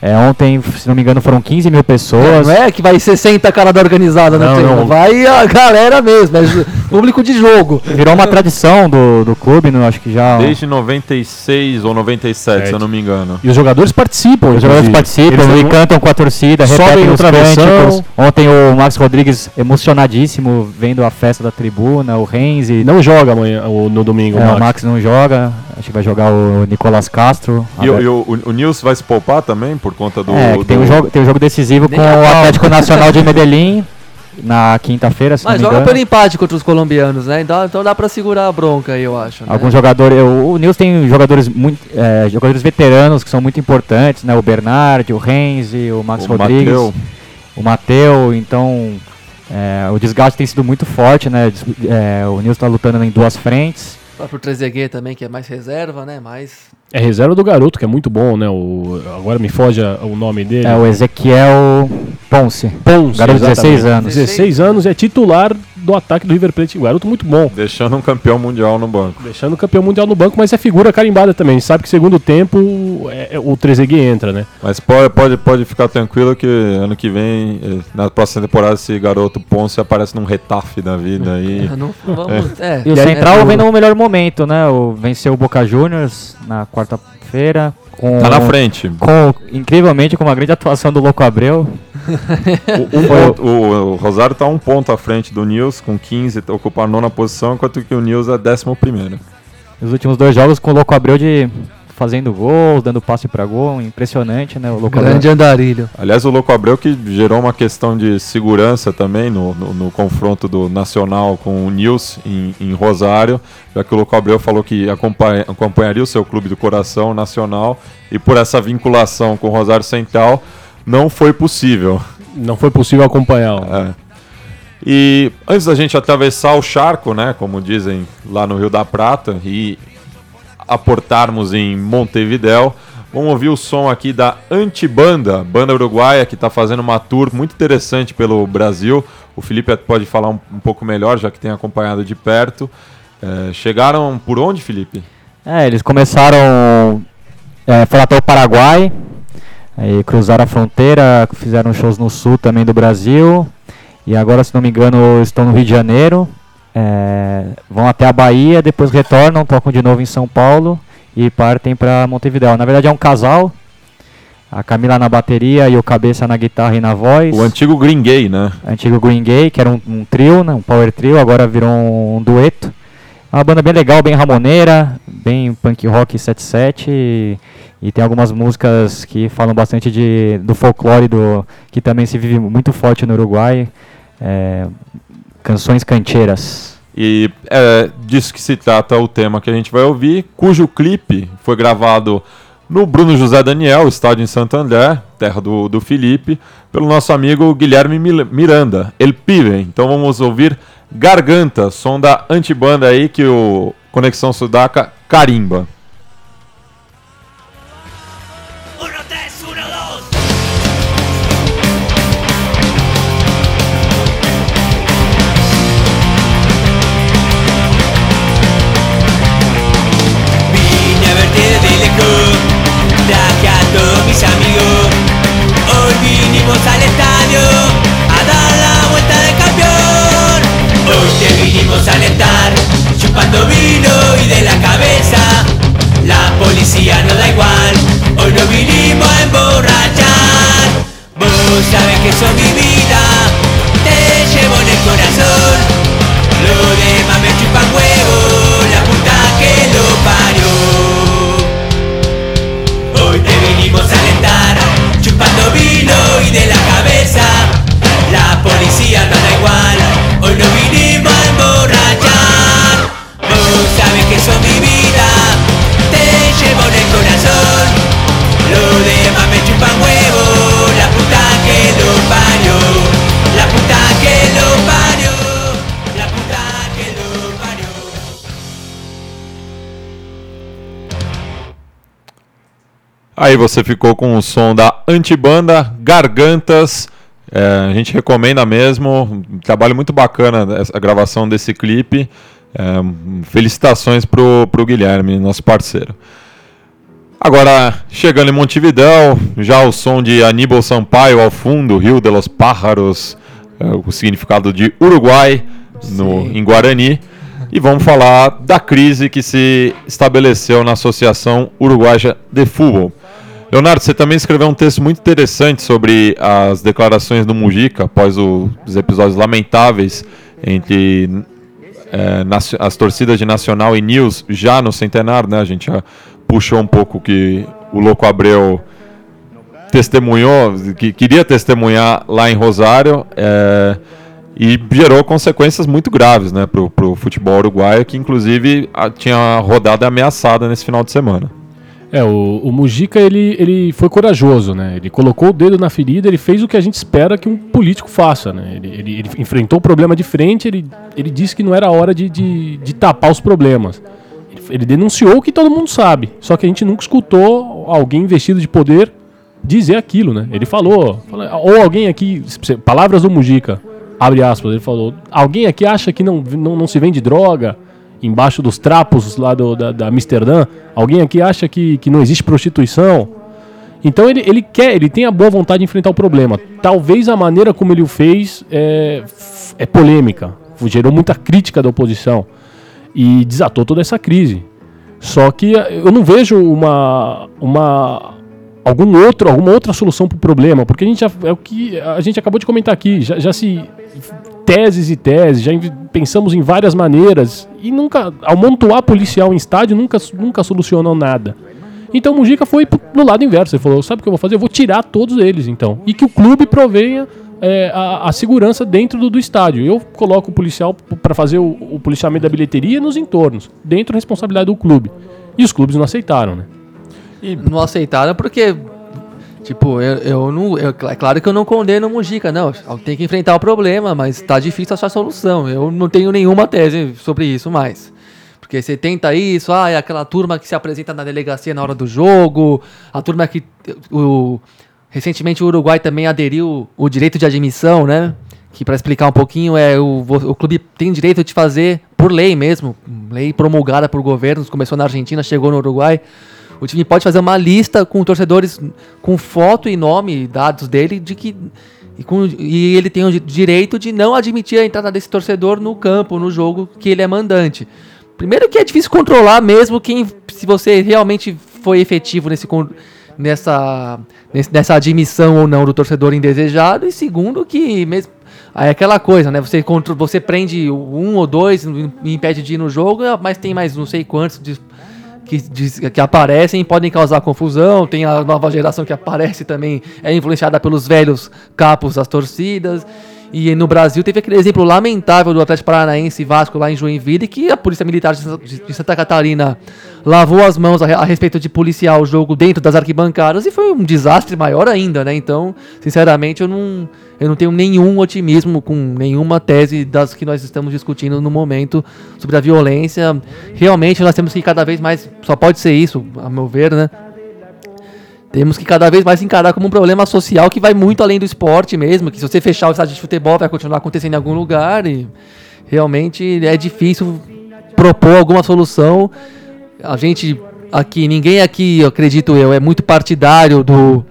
É, ontem, se não me engano, foram 15 mil pessoas. Não é que vai 60 cara da organizada Não, treino, não. vai a galera mesmo, é público de jogo. Virou uma tradição do, do clube, no, acho que já. Desde 96 ou 97, se eu não me engano. E os jogadores participam. Os jogadores participam Eles e não- cantam com a torcida, repetem os cânticos. Ontem o Max Rodrigues emocionadíssimo vendo a festa da tribuna, o Renzi. Não joga amanhã, no domingo, É, Max. o Max não joga, acho que vai jogar o Nicolas Castro. E, o- e o, o, o Nils vai se poupar também por conta do. é, que tem, do- um jogo, tem um jogo decisivo Nem com o. Atlético Nacional de Medellín na quinta-feira, se Mas não me joga pelo empate contra os colombianos, né? Então, então dá pra segurar a bronca aí, eu acho. né? Alguns jogadores, o, o Nils tem jogadores muito, é, jogadores veteranos que são muito importantes, né? O Bernard, o Renzi, o Max o Rodrigues, Mateu. o Mateu, então é, o desgaste tem sido muito forte, né? É, o Nils está lutando em duas frentes. O próprio Trezeguet também, que é mais reserva, né? Mais... É reserva do garoto, que é muito bom, né? O, agora me foge a- o nome dele. É o Ezequiel Ponce. Ponce, garoto de exatamente. 16 anos. 16 anos, é titular do ataque do River Plate. Um garoto muito bom. Deixando um campeão mundial no banco. Deixando o campeão mundial no banco, mas é figura carimbada também. A gente sabe que segundo tempo é- é- o Trezeguet entra, né? Mas pode, pode, pode ficar tranquilo que ano que vem, eh, na próxima temporada, esse garoto Ponce aparece num retafe da vida aí. Não, vamos, é. E o É, Central é, vem no melhor momento, né? O, venceu o Boca Juniors na quarta-feira. Com, Tá na frente. Com, incrivelmente, com uma grande atuação do Louco Abreu. O, o o- o Rosário tá um ponto à frente do Nils, com 15, tá- ocupa a nona posição, enquanto que o Nils é décimo primeiro. Os últimos dois jogos com o Louco Abreu de fazendo gols, dando passe pra gol, impressionante, né? O Louco Grande Abreu. andarilho. Aliás, o Louco Abreu que gerou uma questão de segurança também no, no, no confronto do Nacional com o Nils em, em Rosário, já que o Louco Abreu falou que acompanha- acompanharia o seu clube do coração, o Nacional, e por essa vinculação com o Rosário Central não foi possível. Não foi possível acompanhar. É. E antes da gente atravessar o charco, né, como dizem lá no Rio da Prata, e aportarmos em Montevidéu, vamos ouvir o som aqui da Antibanda, banda uruguaia que está fazendo uma tour muito interessante pelo Brasil. O Felipe pode falar um, um pouco melhor, já que tem acompanhado de perto. É, chegaram por onde, Felipe? É, eles começaram. É, foram até o Paraguai, aí cruzaram a fronteira, fizeram shows no sul também do Brasil. E agora, se não me engano, estão no Rio de Janeiro. é, vão até a Bahia, depois retornam, tocam de novo em São Paulo e partem para Montevidéu. Na verdade, é um casal. A Camila na bateria e o Cabeça na guitarra e na voz. O antigo Green Gay, né? antigo Green Gay, que era um, um trio, né, um power trio, agora virou um, dueto. Uma banda bem legal, bem ramoneira, bem punk rock 77 e, e tem algumas músicas que falam bastante de, do folclore do, que também se vive muito forte no Uruguai. É, canções cancheiras. E é disso que se trata o tema que a gente vai ouvir, cujo clipe foi gravado no Bruno José Daniel, estádio em Santo André, terra do, do Felipe, pelo nosso amigo Guilherme Miranda, El Pibe. Então vamos ouvir Garganta, som da antibanda aí que o Conexão Sudaca carimba. Aí você ficou com o som da antibanda Gargantas. É, a gente recomenda mesmo. Um trabalho muito bacana a gravação desse clipe. É, felicitações pro, pro Guilherme, nosso parceiro. Agora, chegando em Montevidéu, já o som de Aníbal Sampaio ao fundo, Rio de los Pájaros, é, o significado de Uruguai no, em Guarani. E vamos falar da crise que se estabeleceu na Associação Uruguaia de Futebol. Leonardo, você também escreveu um texto muito interessante sobre as declarações do Mujica após o- os episódios lamentáveis entre é, naci- as torcidas de Nacional e News já no centenário, né? A gente já puxou um pouco que o Louco Abreu testemunhou, que queria testemunhar lá em Rosário é, e gerou consequências muito graves né, para o futebol uruguaio, que inclusive a- tinha rodada ameaçada nesse final de semana. É, o, o Mujica, ele, ele foi corajoso, né? Ele colocou o dedo na ferida, ele fez o que a gente espera que um político faça, né? Ele, ele- ele enfrentou o problema de frente, ele, ele disse que não era hora de, de, de tapar os problemas. Ele, ele denunciou o que todo mundo sabe, só que a gente nunca escutou alguém investido de poder dizer aquilo, né? Ele falou, ou alguém aqui, palavras do Mujica, abre aspas, ele falou, alguém aqui acha que não, não, não se vende droga embaixo dos trapos lá do, da, da Amsterdã? Alguém aqui acha que, que não existe prostituição? Então ele, ele quer, ele tem a boa vontade de enfrentar o problema. Talvez a maneira como ele o fez é, é polêmica, gerou muita crítica da oposição e desatou toda essa crise. Só que eu não vejo uma, uma algum outro, alguma outra solução para o problema, porque a gente já, é o que a gente acabou de comentar aqui, já, já se teses e teses, já pensamos em várias maneiras e nunca, ao montuar policial em estádio, nunca, nunca solucionou nada. Então o Mujica foi no lado inverso, ele falou, sabe o que eu vou fazer? Eu vou tirar todos eles, então. E que o clube provenha é, a, a segurança dentro do, do estádio. Eu coloco o policial para fazer o, o policiamento da bilheteria nos entornos, dentro da responsabilidade do clube. E os clubes não aceitaram, né? Não aceitaram porque, tipo, eu, eu não. eu- é claro que eu não condeno o Mujica, não. Tem que enfrentar o problema, mas tá difícil achar solução. Eu não tenho nenhuma tese sobre isso mais. Porque você tenta isso, ah, é aquela turma que se apresenta na delegacia na hora do jogo, a turma que. O, recentemente o Uruguai também aderiu o direito de admissão, né? Que para explicar um pouquinho, é o, o clube tem direito de fazer, por lei mesmo, lei promulgada por governos, começou na Argentina, chegou no Uruguai. O time pode fazer uma lista com torcedores com foto e nome, dados dele, de que. E, com- e ele tem o di- direito de não admitir a entrada desse torcedor no campo, no jogo que ele é mandante. Primeiro que é difícil controlar mesmo quem. Se você realmente foi efetivo nesse, nessa, nessa admissão ou não do torcedor indesejado. E segundo que mesmo. Aí é aquela coisa, né? Você, você prende um ou dois impede de ir no jogo, mas tem mais não sei quantos de- que, diz- que aparecem e podem causar confusão. Tem a nova geração que aparece também, é influenciada pelos velhos capos das torcidas. E no Brasil teve aquele exemplo lamentável do Atlético Paranaense e Vasco lá em Joinville, que a Polícia Militar de Santa- Catarina lavou as mãos a respeito de policiar o jogo dentro das arquibancadas e foi um desastre maior ainda, né? Então, sinceramente, eu não, eu não tenho nenhum otimismo com nenhuma tese das que nós estamos discutindo no momento sobre a violência. Realmente, nós temos que cada vez mais, só pode ser isso, a meu ver, né? Temos que cada vez mais encarar como um problema social que vai muito além do esporte mesmo, que se você fechar o estádio de futebol vai continuar acontecendo em algum lugar e realmente é difícil propor alguma solução. A gente aqui, ninguém aqui, acredito eu, é muito partidário do,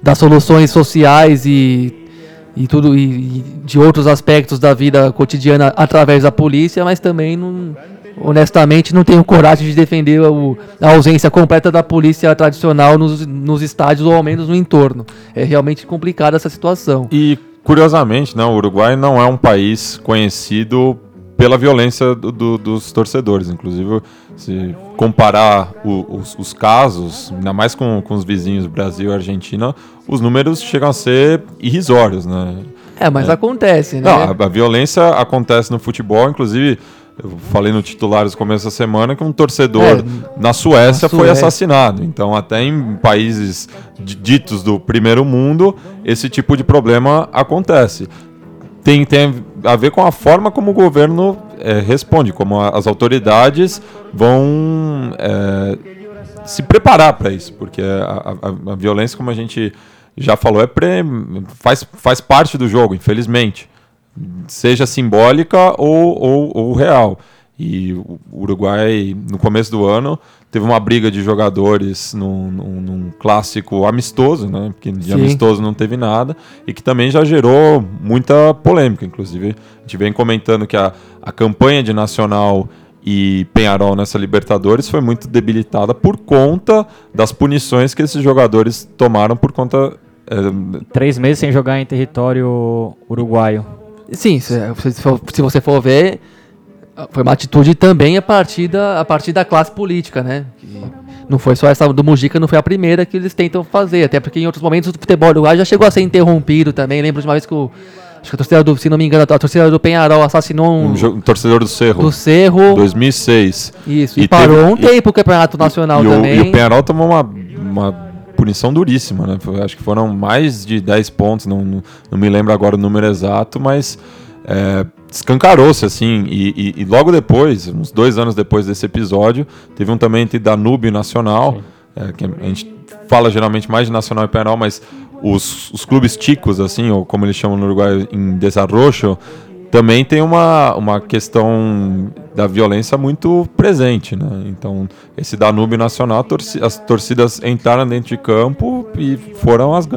das soluções sociais e, e tudo e, e de outros aspectos da vida cotidiana através da polícia, mas também não, honestamente não tenho coragem de defender o- a ausência completa da polícia tradicional nos, nos estádios ou ao menos no entorno. É realmente complicada essa situação. E, curiosamente, né, o Uruguai não é um país conhecido pela violência do- do- dos torcedores. Inclusive, se comparar o- os, os casos, ainda mais com, com os vizinhos Brasil e Argentina, os números chegam a ser irrisórios, né? É, mas acontece, né? Não, a, a violência acontece no futebol, inclusive. Eu falei no titulares no começo da semana que um torcedor É, na Suécia na foi Suécia. assassinado. Então, até em países di- ditos do primeiro mundo, esse tipo de problema acontece. Tem, tem a ver com a forma como o governo eh, responde, como a- as autoridades vão eh, se preparar para isso, porque a, a- a violência, como a gente já falou, é faz, faz parte do jogo, infelizmente seja simbólica ou, ou, ou real. E o Uruguai, no começo do ano, teve uma briga de jogadores num, num- num clássico amistoso, né? Porque de Sim. amistoso não teve nada, e que também já gerou muita polêmica. Inclusive, a gente vem comentando que a, a campanha de Nacional e Penharol nessa Libertadores foi muito debilitada por conta das punições que esses jogadores tomaram por conta. eh, Três meses sem jogar em território uruguaio. Sim, se, se se você for ver, foi uma atitude também a partir da, a partir da classe política, né? Que não foi só essa do Mujica, não foi a primeira que eles tentam fazer, até porque em outros momentos o futebol uruguaio já chegou a ser interrompido também. Lembro de uma vez que o, acho que a torcida do, se não me engano, a torcida do Penharol assassinou um, um, um torcedor do Cerro. do Cerro. 2006. Isso, e, E parou teve- um tempo o campeonato nacional e, também. O, e o Penharol tomou uma, uma punição duríssima, né? Acho que foram mais de 10 pontos, não, não me lembro agora o número exato, mas é, escancarou-se assim. E, e- e logo depois, uns dois anos depois desse episódio, teve um também entre Danúbio e Nacional, é, que a gente fala geralmente mais de Nacional e Penharol, mas os, os clubes ticos, assim, ou como eles chamam no Uruguai, em desarrocho, também tem uma, uma questão da violência muito presente, né? Então, esse Danúbio Nacional, torci- as torcidas entraram dentro de campo e foram as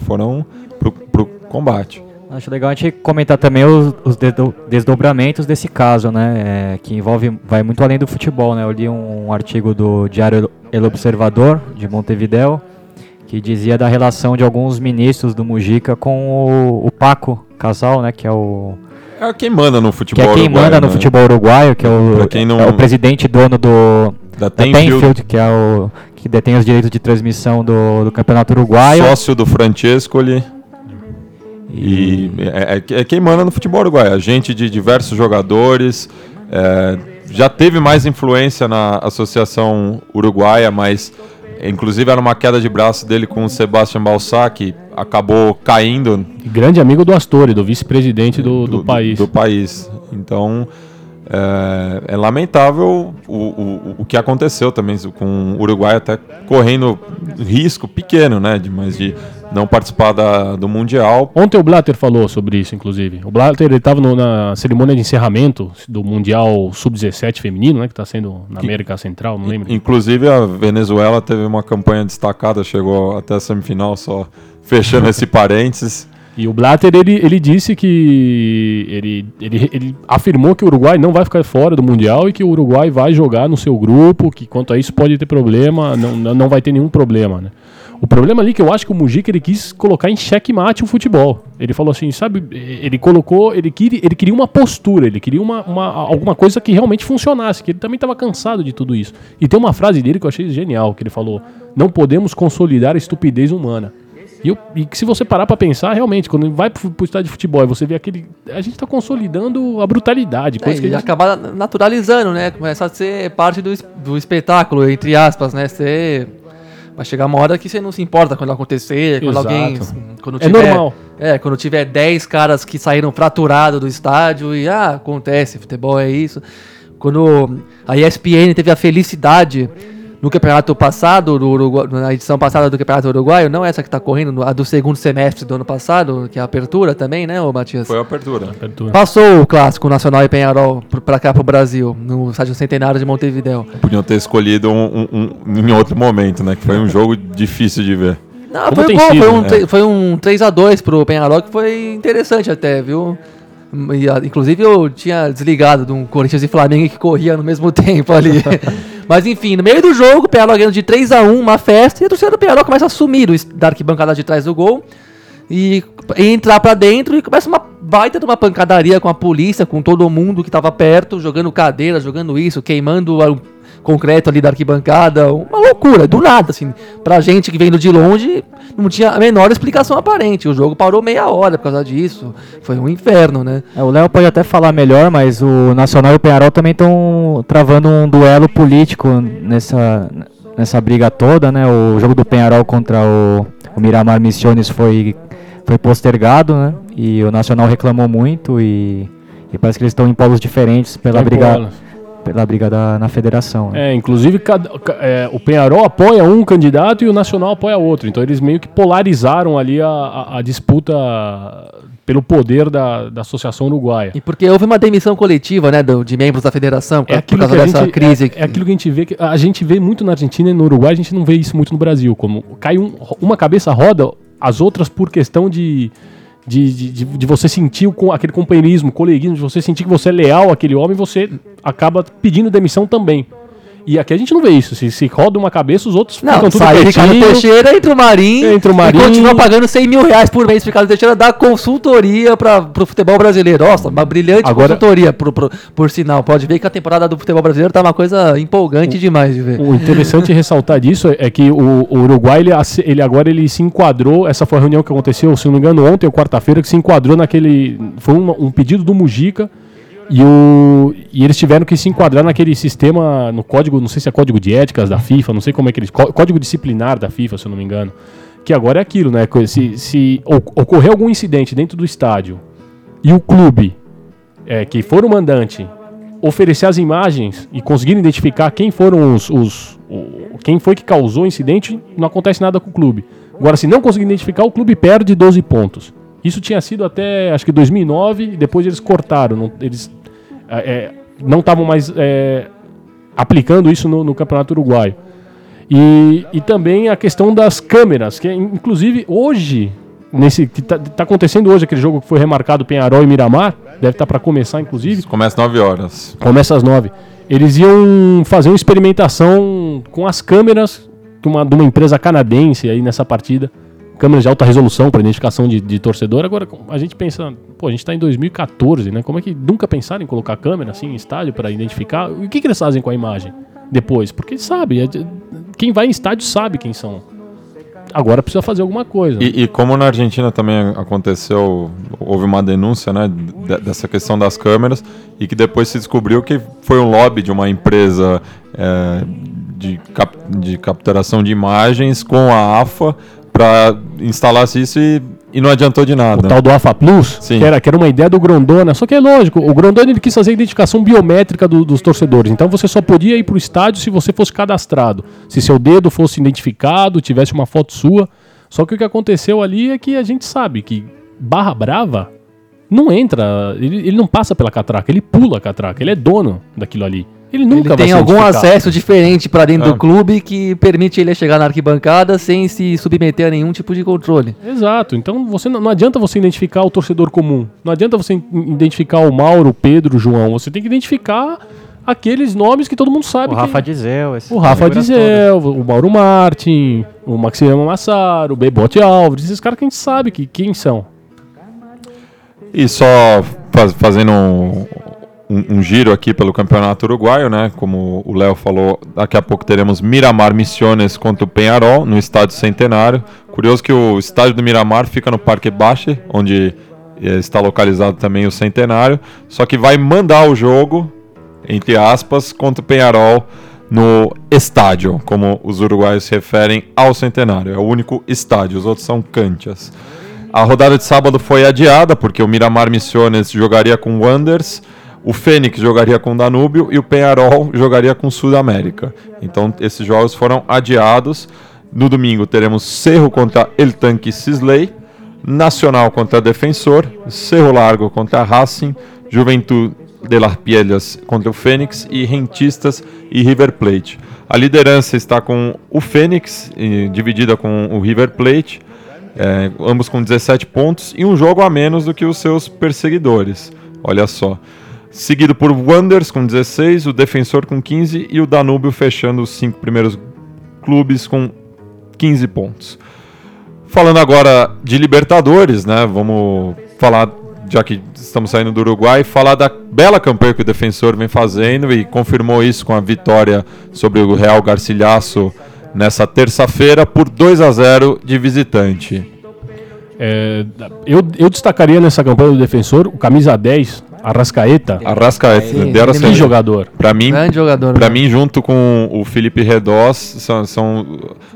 foram pro, pro combate. Acho legal a gente comentar também os, os desdo- desdobramentos desse caso, né? é, que envolve, vai muito além do futebol, né? Eu li um, artigo do Diário El Observador, de Montevideo, que dizia da relação de alguns ministros do Mujica com o, o Paco Casal, né? Que é o, É quem manda no que futebol é quem uruguaio, manda no né? futebol uruguaio, que é o, não- é o presidente dono do Da Tenfield, que é o que detém os direitos de transmissão do, do Campeonato Uruguaio. sócio do Francescoli. E é, é- é quem manda no futebol uruguaio. Agente de diversos jogadores. é, já teve mais influência na Associação Uruguaia, mas inclusive era uma queda de braço dele com o Sebastian Balsá, que acabou caindo grande amigo do Astore, do vice-presidente do, do, país. do país. Então é, é lamentável o, o, o que aconteceu também com o Uruguai até correndo risco pequeno, né? De, mas de não participar da, do Mundial. Ontem o Blatter falou sobre isso, inclusive. O Blatter estava na cerimônia de encerramento do Mundial Sub-17 feminino, né? Que está sendo na América Central, não lembro. Inclusive a Venezuela teve uma campanha destacada, chegou até a semifinal, só fechando esse parênteses. E o Blatter, ele, ele disse que. Ele, ele, ele afirmou que o Uruguai não vai ficar fora do Mundial e que o Uruguai vai jogar no seu grupo, que quanto a isso pode ter problema, não, não não vai ter nenhum problema, né? O problema ali é que eu acho que o Mujica ele quis colocar em xeque-mate o futebol. Ele falou assim, sabe, ele colocou, ele queria, ele queria uma postura, ele queria uma, uma- alguma coisa que realmente funcionasse, que ele também estava cansado de tudo isso. E tem uma frase dele que eu achei genial, que ele falou: "Não podemos consolidar a estupidez humana". E, eu- e se você parar pra pensar, realmente, quando vai pro, pro estádio de futebol e você vê aquele. A gente tá consolidando a brutalidade. É, Coisa que a gente acabar naturalizando, né? Começa a ser parte do, do espetáculo, entre aspas, né? Você vai chegar uma hora que você não se importa quando acontecer, quando Exato. alguém. Quando É normal. É, quando tiver 10 caras que saíram fraturados do estádio e, ah, acontece, futebol é isso. Quando a ESPN teve a felicidade no campeonato passado, do Urugu- na edição passada do campeonato uruguaio, não essa que tá correndo, a do segundo semestre do ano passado, que é a abertura também, né, ô Matias? Foi a abertura. Passou o clássico Nacional e Penharol pra cá pro Brasil, no estádio Centenário de Montevideo. Podiam ter escolhido um, um- um- em outro momento, né? Que foi um jogo difícil de ver. Não, Como foi bom, sido, foi, um, né? foi um 3x2 pro Penharol que foi interessante até, viu? E, a- inclusive eu tinha desligado de um Corinthians e Flamengo que corria no mesmo tempo ali. Mas enfim, no meio do jogo, o Penharol ganhando de 3x1, uma festa, e a torcida do Penharol começa a sumir da arquibancada de trás do gol. E entrar pra dentro e começa uma baita de uma pancadaria com a polícia, com todo mundo que tava perto, jogando cadeira, jogando isso, queimando concreto ali da arquibancada. Uma loucura, do nada, assim. Pra gente que vendo de longe, não tinha a menor explicação aparente. O jogo parou meia hora por causa disso. Foi um inferno, né? É, o Léo pode até falar melhor, mas o Nacional e o Penharol também estão travando um duelo político nessa, nessa briga toda, né? O jogo do Penharol contra o, o Miramar Missiones foi, foi postergado, né? E o Nacional reclamou muito e, e parece que eles estão em polos diferentes pela briga. Pela briga da, na federação. né? É, inclusive cada- ca- é, o Penharol apoia um candidato e o Nacional apoia outro. Então eles meio que polarizaram ali a, a- a disputa pelo poder da, da Associação Uruguaia. E porque houve uma demissão coletiva, né, do- de membros da federação por, É por causa que a dessa gente, crise. é, é aquilo que a gente vê que a gente vê muito na Argentina e no Uruguai, a gente não vê isso muito no Brasil. Como cai um- uma cabeça roda, as outras por questão de, de, de, de- você sentir o, aquele companheirismo, coleguismo, de você sentir que você é leal àquele homem, você acaba pedindo demissão também. E aqui a gente não vê isso. Se, se roda uma cabeça, os outros Não, ficam tudo sai Ricardo. Teixeira, entra o Marinho, Entra o Marinho. e continua pagando 100 mil reais por mês Ricardo Teixeira da consultoria para pro futebol brasileiro. Nossa, uma brilhante Agora- consultoria, por, por, por sinal. Pode ver que a temporada do futebol brasileiro tá uma coisa empolgante demais de ver. O interessante ressaltar disso é- é que o, o Uruguai, ele, ele agora ele se enquadrou, essa foi a reunião que aconteceu, se não me engano, ontem ou quarta-feira, que se enquadrou naquele. Foi um pedido do Mujica e, o, e eles tiveram que se enquadrar naquele sistema, no código, não sei se é código de éticas da FIFA, não sei como é que eles. có- Código disciplinar da FIFA, se eu não me engano. Que agora é aquilo, né? Se, se ocorrer algum incidente dentro do estádio e o clube é, que for o mandante oferecer as imagens e conseguir identificar quem foram os, os- o- quem foi que causou o incidente, não acontece nada com o clube. Agora, se não conseguir identificar, o clube perde 12 pontos. Isso tinha sido até acho que 2009 e depois eles cortaram. Não, eles é, é, não estavam mais é, aplicando isso no, no campeonato uruguaio. E, e também a questão das câmeras, que é, inclusive hoje, nesse que tá, tá acontecendo hoje aquele jogo que foi remarcado Penharol e Miramar, deve estar para começar inclusive. Começa 9 horas. Começa às nove. Eles iam fazer uma experimentação com as câmeras de uma, de uma empresa canadense aí nessa partida. Câmeras de alta resolução para identificação de, de torcedor. Agora, a gente pensa, pô, a gente está em 2014, né? Como é que nunca pensaram em colocar câmera assim em estádio para identificar? O que, que eles fazem com a imagem depois? Porque sabe, é quem vai em estádio sabe quem são. Agora precisa fazer alguma coisa. E, e como na Argentina também aconteceu, houve uma denúncia né, de- dessa questão das câmeras e que depois se descobriu que foi um lobby de uma empresa é, de, cap- de capturação de imagens com a AFA para instalasse isso e, e não adiantou de o nada. tal do AFA Plus, Sim. que era, que era uma ideia do Grondona. Só que é lógico, o Grondona ele quis fazer a identificação biométrica do- dos torcedores. Então você só podia ir para o estádio se você fosse cadastrado. Se seu dedo fosse identificado, tivesse uma foto sua. Só que o que aconteceu ali é que a gente sabe que Barra Brava não entra, ele, ele não passa pela catraca, ele pula a catraca, ele é dono daquilo ali. Ele nunca Ele vai tem algum acesso diferente para dentro É. do clube que permite ele chegar na arquibancada sem se submeter a nenhum tipo de controle. Exato. Então você não, não adianta você identificar o torcedor comum. Não adianta você identificar o Mauro, o Pedro, o João. Você tem que identificar aqueles nomes que todo mundo sabe. O quem- Rafa Dizel. esse- o Rafa Dizel, o Mauro Martin, O Maximiliano Massaro, o Bebote Alves, esses caras que a gente sabe que, quem são. E só faz- fazendo um, um- um giro aqui pelo campeonato uruguaio, né? Como o Léo falou, daqui a pouco teremos Miramar Missiones contra o Penharol no estádio Centenário. Curioso que o estádio do Miramar fica no Parque Bache, onde eh, está localizado também o Centenário, só que vai mandar o jogo, entre aspas, contra o Penharol no estádio, como os uruguaios se referem ao Centenário. É o único estádio, os outros são canchas. A rodada de sábado foi adiada porque o Miramar Missiones jogaria com o Wanders, o Fênix jogaria com o Danúbio e o Penharol jogaria com o Sudamérica. Então esses jogos foram adiados. No domingo teremos Cerro contra El Tanque Sisley, Nacional contra Defensor, Cerro Largo contra Racing, Juventude de Las Piedras contra o Fênix e Rentistas e River Plate. A liderança está com o Fênix, dividida com o River Plate, é, ambos com 17 pontos e um jogo a menos do que os seus perseguidores. Olha só. Seguido por Wanders com 16, o Defensor com 15 e o Danúbio fechando os cinco primeiros clubes com 15 pontos. Falando agora de Libertadores, né? Vamos falar, já que estamos saindo do Uruguai, falar da bela campanha que o Defensor vem fazendo e confirmou isso com a vitória sobre o Real Garcilhaço nessa terça-feira por 2 a 0 de visitante. É, eu, eu destacaria nessa campanha do defensor o camisa 10, Arrascaeta. Arrascaeta, Sim, deram Que jogador. Para mim, Grande jogador. Pra né? mim, junto com o Felipe Redós, são, são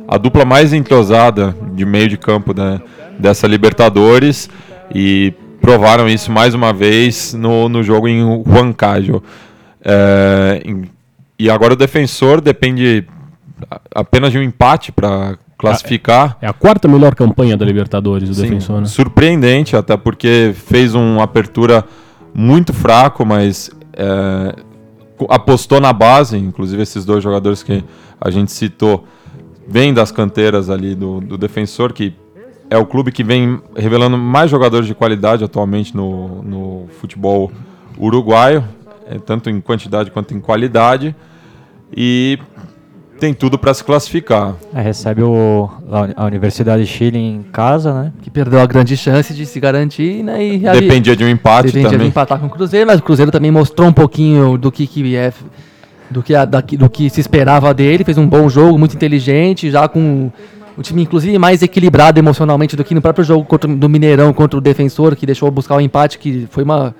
a dupla mais entrosada de meio de campo né, dessa Libertadores e provaram isso mais uma vez no, no jogo em Huancayo. É, e agora o defensor depende apenas de um empate para classificar. É a quarta melhor campanha da Libertadores, o Sim, defensor. Né? Surpreendente, até porque fez uma apertura muito fraco, mas é, apostou na base, inclusive esses dois jogadores que a gente citou vêm das canteiras ali do, do defensor, que é o clube que vem revelando mais jogadores de qualidade atualmente no, no futebol uruguaio, é, tanto em quantidade quanto em qualidade, e tem tudo para se classificar. É, recebe o, a, a Universidade de Chile em casa, né? Que perdeu a grande chance de se garantir, né? E ali- Dependia de um empate Dependia de também. empatar com o Cruzeiro, mas o Cruzeiro também mostrou um pouquinho do que, que é do que, a- daqui- do que se esperava dele, fez um bom jogo, muito inteligente, já com o time inclusive mais equilibrado emocionalmente do que no próprio jogo contra, do Mineirão contra o Defensor, que deixou buscar o empate, que foi uma de-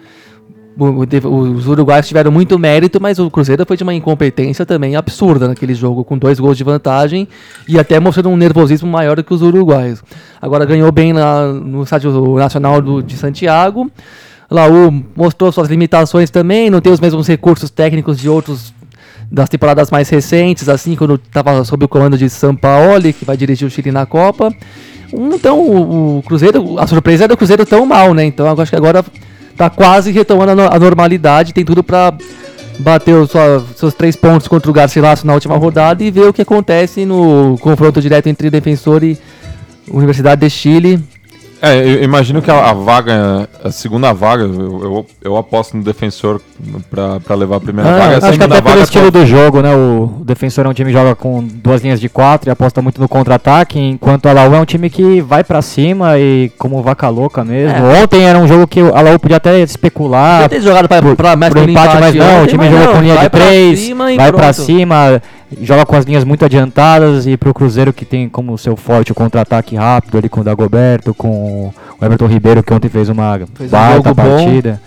os uruguaios tiveram muito mérito, mas o Cruzeiro foi de uma incompetência também absurda naquele jogo, com dois gols de vantagem e até mostrando um nervosismo maior do que os uruguaios. Agora ganhou bem lá no estádio nacional do, de Santiago. Laú mostrou suas limitações também, não tem os mesmos recursos técnicos de outros das temporadas mais recentes, assim, quando estava sob o comando de Sampaoli, que vai dirigir o Chile na Copa. Então, o, o Cruzeiro, a surpresa é do Cruzeiro tão mal, né? Então, eu acho que agora tá quase retomando a, no- a normalidade, tem tudo para bater os seus três pontos contra o Garcilaso na última rodada e ver o que acontece no confronto direto entre Defensor e Universidade de Chile. É, eu imagino que a, a vaga, a segunda vaga, eu, eu, eu aposto no defensor pra, pra levar a primeira Ah, vaga. A acho que até pelo estilo do jogo, né? O defensor é um time que joga com duas linhas de quatro e aposta muito no contra-ataque, enquanto a Laú é um time que vai pra cima e como vaca louca mesmo. É. Ontem era um jogo que a Laú podia até especular. Podia ter jogado pra, pra mais Pro pelo empate, mas não, o ontem, time jogou não, com linha vai de pra três, cima vai pra pronto. cima, joga com as linhas muito adiantadas e pro Cruzeiro que tem como seu forte o contra-ataque rápido ali com o Dagoberto, com o Everton Ribeiro que ontem fez uma Fez um baita bom. partida.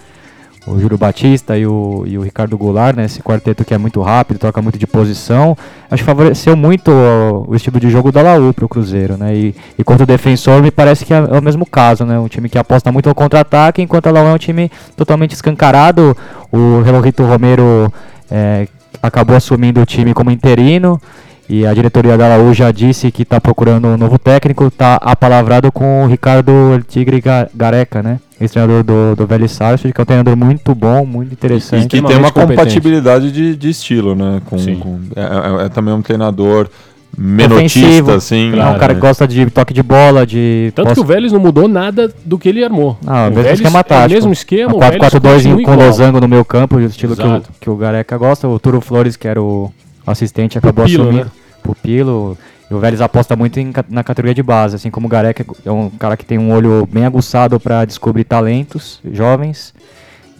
O Júlio Batista e o, e o Ricardo Goulart, né? Esse quarteto que é muito rápido, troca muito de posição. Acho que favoreceu muito o, o estilo de jogo da Laú pro Cruzeiro, né? E, e contra o defensor me parece que é, é o mesmo caso, né? Um time que aposta muito no contra-ataque, enquanto a Laú é um time totalmente escancarado. O Relorito Romero é, acabou assumindo o time como interino. E a diretoria da Laú já disse que está procurando um novo técnico, está apalavrado com o Ricardo Tigre Ga- Gareca, né? Ex-treinador do, do Vélez Sarsfield, que é um treinador muito bom, muito E interessante. que tem uma compatibilidade de, de estilo, né? Com, com- é, é- é também um treinador menotista, Ofensivo. assim. É um cara que gosta de toque de bola, de. Tanto que posse- o Vélez não mudou nada do que ele armou. Ah, o mesmo Vélez esquema É tático. o mesmo esquema, o A Vélez 4-4-2 continua com igual. losango no meu campo, o estilo que o, que o Gareca gosta. O Turo Flores, que era o assistente, acabou Pupilo, assumindo. né? Pupilo. E o Vélez aposta muito em na categoria de base, assim como o Gareca é um cara que tem um olho bem aguçado para descobrir talentos jovens.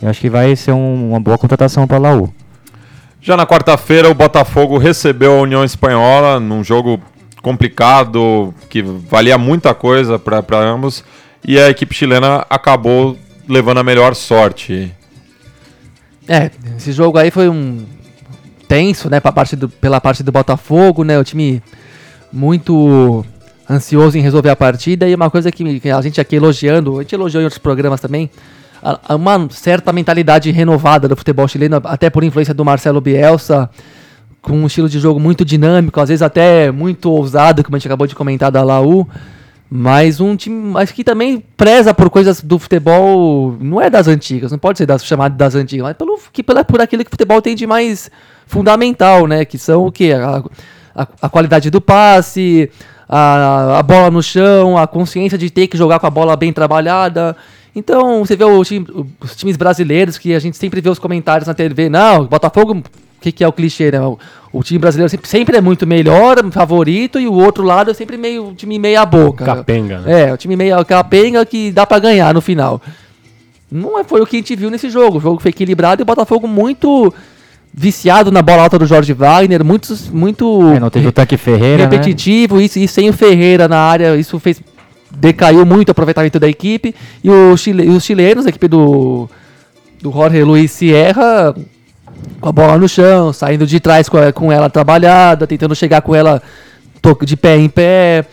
Eu acho que vai ser um- uma boa contratação para a Laú. Já na quarta-feira, o Botafogo recebeu a União Espanhola num jogo complicado, que valia muita coisa para ambos, e a equipe chilena acabou levando a melhor sorte. É, esse jogo aí foi um tenso, né, pra parte do, pela parte do Botafogo, né, o time muito ansioso em resolver a partida e uma coisa que, que a gente aqui elogiando, a gente elogiou em outros programas também, uma certa mentalidade renovada do futebol chileno, até por influência do Marcelo Bielsa, com um estilo de jogo muito dinâmico, às vezes até muito ousado, como a gente acabou de comentar da Laú, mas um time, acho que também preza por coisas do futebol, não é das antigas, não pode ser das, chamado das antigas, mas pelo, que, pela, por aquilo que o futebol tem de mais fundamental, né? Que são o quê? A, a, a qualidade do passe, a, a bola no chão, a consciência de ter que jogar com a bola bem trabalhada. Então, você vê os times brasileiros que a gente sempre vê os comentários na TV, não, Botafogo, o que, que é o clichê, né? O, o time brasileiro sempre, sempre é muito melhor, favorito, e o outro lado é sempre meio time meia boca. Capenga, né? É, o time meia capenga que dá pra ganhar no final. Não é- foi o que a gente viu nesse jogo. O jogo foi equilibrado e o Botafogo muito viciado na bola alta do Jorge Wagner, muito, muito É, não teve o tanque Ferreira, né? repetitivo, isso, e sem o Ferreira na área, isso fez decaiu muito o aproveitamento da equipe. E, o chile, e os chilenos, a equipe do, do Jorge Luiz Sierra, com a bola no chão, saindo de trás com, a- com ela trabalhada, tentando chegar com ela de pé em pé.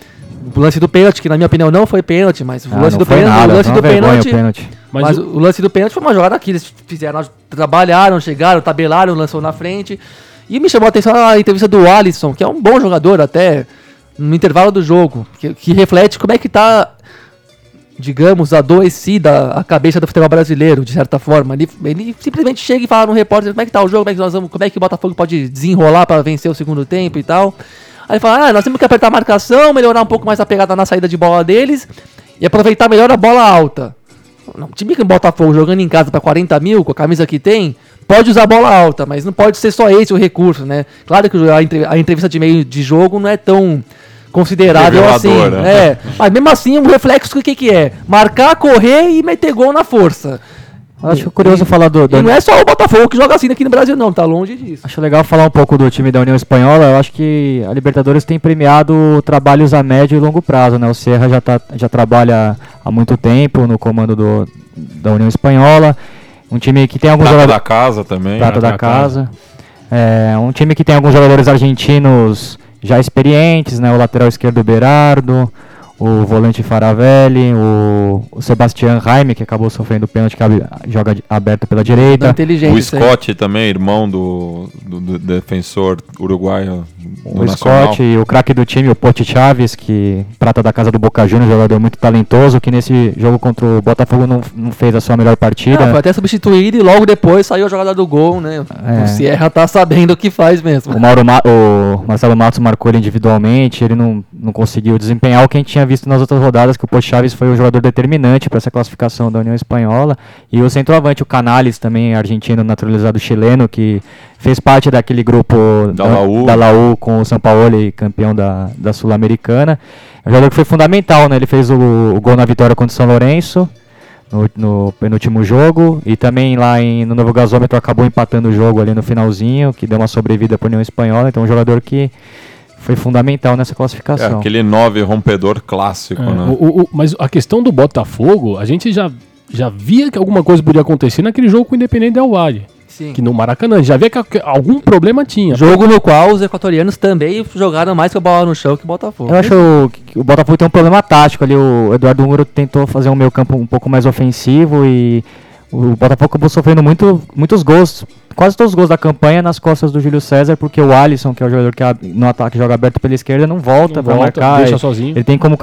O lance do pênalti, que na minha opinião não foi pênalti, mas o Ah, lance do pênalti, nada, o lance foi uma do o pênalti, pênalti. mas, Mas o... lance do pênalti foi uma jogada que eles fizeram, trabalharam, chegaram, tabelaram, lançou na frente. E me chamou a atenção a entrevista do Alisson, que é um bom jogador até, no intervalo do jogo, que, que reflete como é que tá, digamos, adoecida a cabeça do futebol brasileiro, de certa forma. Ele, ele simplesmente chega e fala no repórter como é que tá o jogo, como é que, nós vamos, como é que o Botafogo pode desenrolar para vencer o segundo tempo e tal. Aí ele fala, ah, nós temos que apertar a marcação, melhorar um pouco mais a pegada na saída de bola deles e aproveitar melhor a bola alta. Não, time que o Botafogo jogando em casa para 40 mil, com a camisa que tem, pode usar bola alta, mas não pode ser só esse o recurso, né? Claro que a, entre- a entrevista de meio de jogo não é tão considerável assim. Reveladora. É, mas mesmo assim, o reflexo o que, que é? Marcar, correr e meter gol na força. Acho curioso falar do, do- E não é só o Botafogo que joga assim aqui no Brasil, não, tá longe disso. Acho legal falar um pouco do time da União Espanhola. Eu acho que a Libertadores tem premiado trabalhos a médio e longo prazo, né? O Serra já, tá, já trabalha há muito tempo no comando do, da União Espanhola. Um time que tem alguns Prata jogadores. da casa também. Prata né? da casa. É, um time que tem alguns jogadores argentinos já experientes, né? O lateral esquerdo Berardo, o volante Faravelli, o, o Sebastián Jaime, que acabou sofrendo pênalti, que abre- joga de- aberto pela direita. O. Scott também, irmão do, do, do defensor uruguaio. do O Nacional. Scott e o craque do time, o Pote Chaves, que prata da casa do Boca Juniors, jogador muito talentoso, que nesse jogo contra o Botafogo não, não fez a sua melhor partida. Ah, foi até substituído e logo depois saiu a jogada do gol, né? É. O Sierra tá sabendo o que faz mesmo. O, Mauro Ma- o Marcelo Matos marcou ele individualmente, ele não, não conseguiu desempenhar o que a gente tinha visto nas outras rodadas, que o Pote Chaves foi o jogador determinante para essa classificação da União Espanhola. E o centroavante, o Canales, também argentino naturalizado chileno, que fez parte daquele grupo Da Laú. da Laú com o São Paulo e campeão da, da Sul-Americana. É um jogador que foi fundamental, né? Ele fez o, o gol na vitória contra o São Lourenço. No, no penúltimo jogo e também lá em, no Novo Gasômetro acabou empatando o jogo ali no finalzinho, que deu uma sobrevida para a União Espanhola. Então, um jogador que foi fundamental nessa É, classificação. aquele nove rompedor clássico, É, né? o- o- o- mas a questão do Botafogo, a gente já, já via que alguma coisa podia acontecer naquele jogo com o Independente Del Valle. Sim. Que no Maracanã, já via que, algum problema tinha. Jogo no qual os equatorianos também jogaram mais com a bola no chão que o Botafogo. Eu acho que o Botafogo tem um problema tático ali. O Eduardo Húngaro tentou fazer um meio campo um pouco mais ofensivo e o Botafogo acabou sofrendo muito, muitos gols. Quase todos os gols da campanha nas costas do Júlio César, porque o Alisson, que é o jogador que no ataque joga aberto pela esquerda, não volta Não para volta, marcar. deixa Ele- sozinho. Ele tem como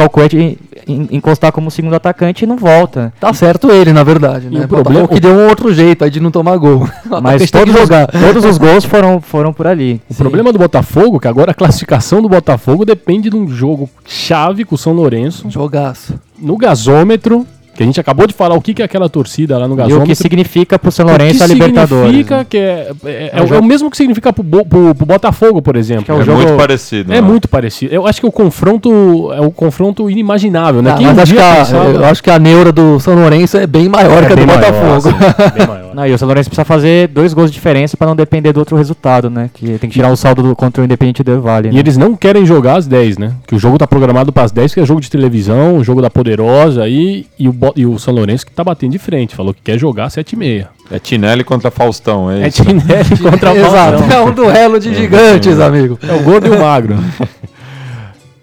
en- encostar como segundo atacante e não volta. Tá certo ele, na verdade, E né? o problema- Botafogo que deu um outro jeito aí de não tomar gol. O Mas todos os, jogar. todos os gols foram, foram por ali. O problema do Botafogo, é que agora a classificação do Botafogo depende de um jogo chave com o São Lourenço, Jogaço. no gasômetro, Que a gente acabou de falar o que, que é aquela torcida lá no E o gasômetro. que significa pro São Lourenço a Libertadores. significa né? que é, é, é, É o é jogo- o mesmo que significa pro, Bo- pro- pro Botafogo, por exemplo. que é É jogo- muito parecido. É né? muito parecido. Eu acho que o confronto é o confronto inimaginável, né? Ah, Quem mas um acho que, a, pensava- eu acho que a neura do São Lourenço é bem maior É que a do maior, Botafogo. assim, bem maior. Não, e o São Lourenço precisa fazer dois gols de diferença pra não depender do outro resultado, né? Que tem que tirar o saldo do, contra o Independente Del Vale. E né? eles não querem jogar às 10, né? Que o jogo tá programado para as 10, que é jogo de televisão, o jogo da Poderosa aí, e o, e o São Lourenço que tá batendo de frente. Falou que quer jogar 7 e meia. É Tinelli contra Faustão, é É isso. Tinelli contra o Exato, Faustão. é um duelo de gigantes, amigo. É o gordo e o magro.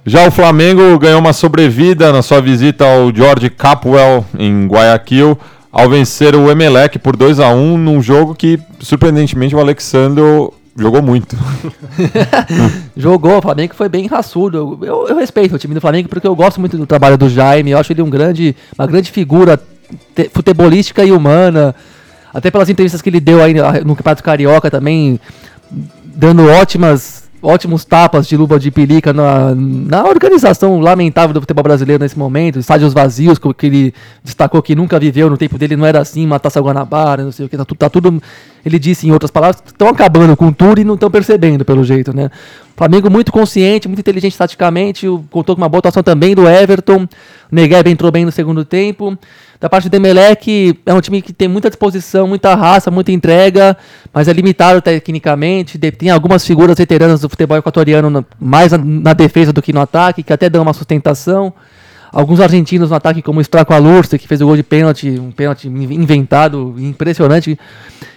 Já o Flamengo ganhou uma sobrevida na sua visita ao George Capwell em Guayaquil ao vencer o Emelec por 2 a 1 num jogo que, surpreendentemente, o Alexandre jogou muito. Jogou, o Flamengo foi bem raçudo. Eu, eu- respeito o time do Flamengo porque eu gosto muito do trabalho do Jaime. Eu acho ele um grande, uma grande figura te- futebolística e humana. Até pelas entrevistas que ele deu aí no Campeonato Carioca também, dando ótimas, ótimos tapas de luva de pelica na, na organização lamentável do futebol brasileiro nesse momento. Estádios vazios, que ele destacou que nunca viveu no tempo dele, não era assim, uma taça Guanabara, não sei o que, tá, tá tudo. Ele disse em outras palavras, estão acabando com tudo e não estão percebendo, pelo jeito, né? Flamengo muito consciente, muito inteligente taticamente, contou com uma boa atuação também do Everton. O Negueb entrou bem no segundo tempo. Da parte do Emelec, é um time que tem muita disposição, muita raça, muita entrega, mas é limitado tecnicamente. Tem algumas figuras veteranas do futebol equatoriano mais na, defesa do que no ataque, que até dão uma sustentação. Alguns argentinos no ataque, como o Straco Alurce, que fez o gol de pênalti, um pênalti in- inventado, impressionante.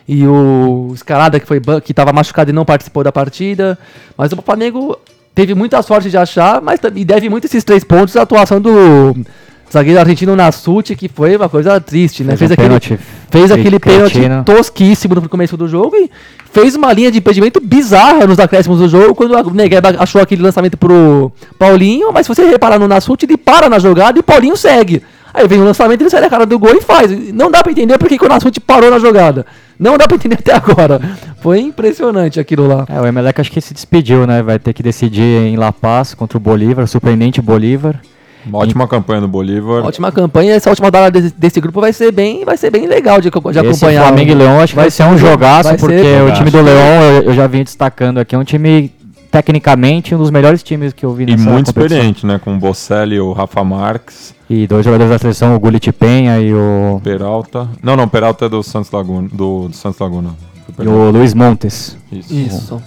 E o Escalada, que estava machucado e não participou da partida. Mas o Flamengo teve muita sorte de achar, mas e deve muito esses três pontos à atuação do zagueiro argentino Nassuti, que foi uma coisa triste, né? Fez um aquele, pênalti fez aquele pênalti tosquíssimo no começo do jogo e fez uma linha de impedimento bizarra nos acréscimos do jogo, quando o Negueba achou aquele lançamento pro Paulinho, mas se você reparar no Nassuti, ele para na jogada e o Paulinho segue. Aí vem o lançamento, ele sai da cara do gol e faz. Não dá pra entender porque que o Nassuti parou na jogada. Não dá pra entender até agora. Foi impressionante aquilo lá. É, o Emelec acho que se despediu, né? Vai ter que decidir em La Paz contra o Bolívar, surpreendente Bolívar. Uma ótima campanha do Bolívar. Ótima campanha, essa última rodada desse, desse grupo vai ser bem, vai ser bem legal de, de Esse acompanhar. Flamengo e Leão acho que vai, ser um jogaço, vai ser porque o jogaço. time do Leão, eu, eu já vim destacando aqui, é um time tecnicamente um dos melhores times que eu vi E nessa muito competição. experiente, né? Com o Bocelli e o Rafa Marques, E dois jogadores da seleção, o Gullit Penha e o, Peralta. Não, não, Peralta é do Santos Laguna. Do, do Santos Laguna. e o Luiz Montes. Isso. Isso.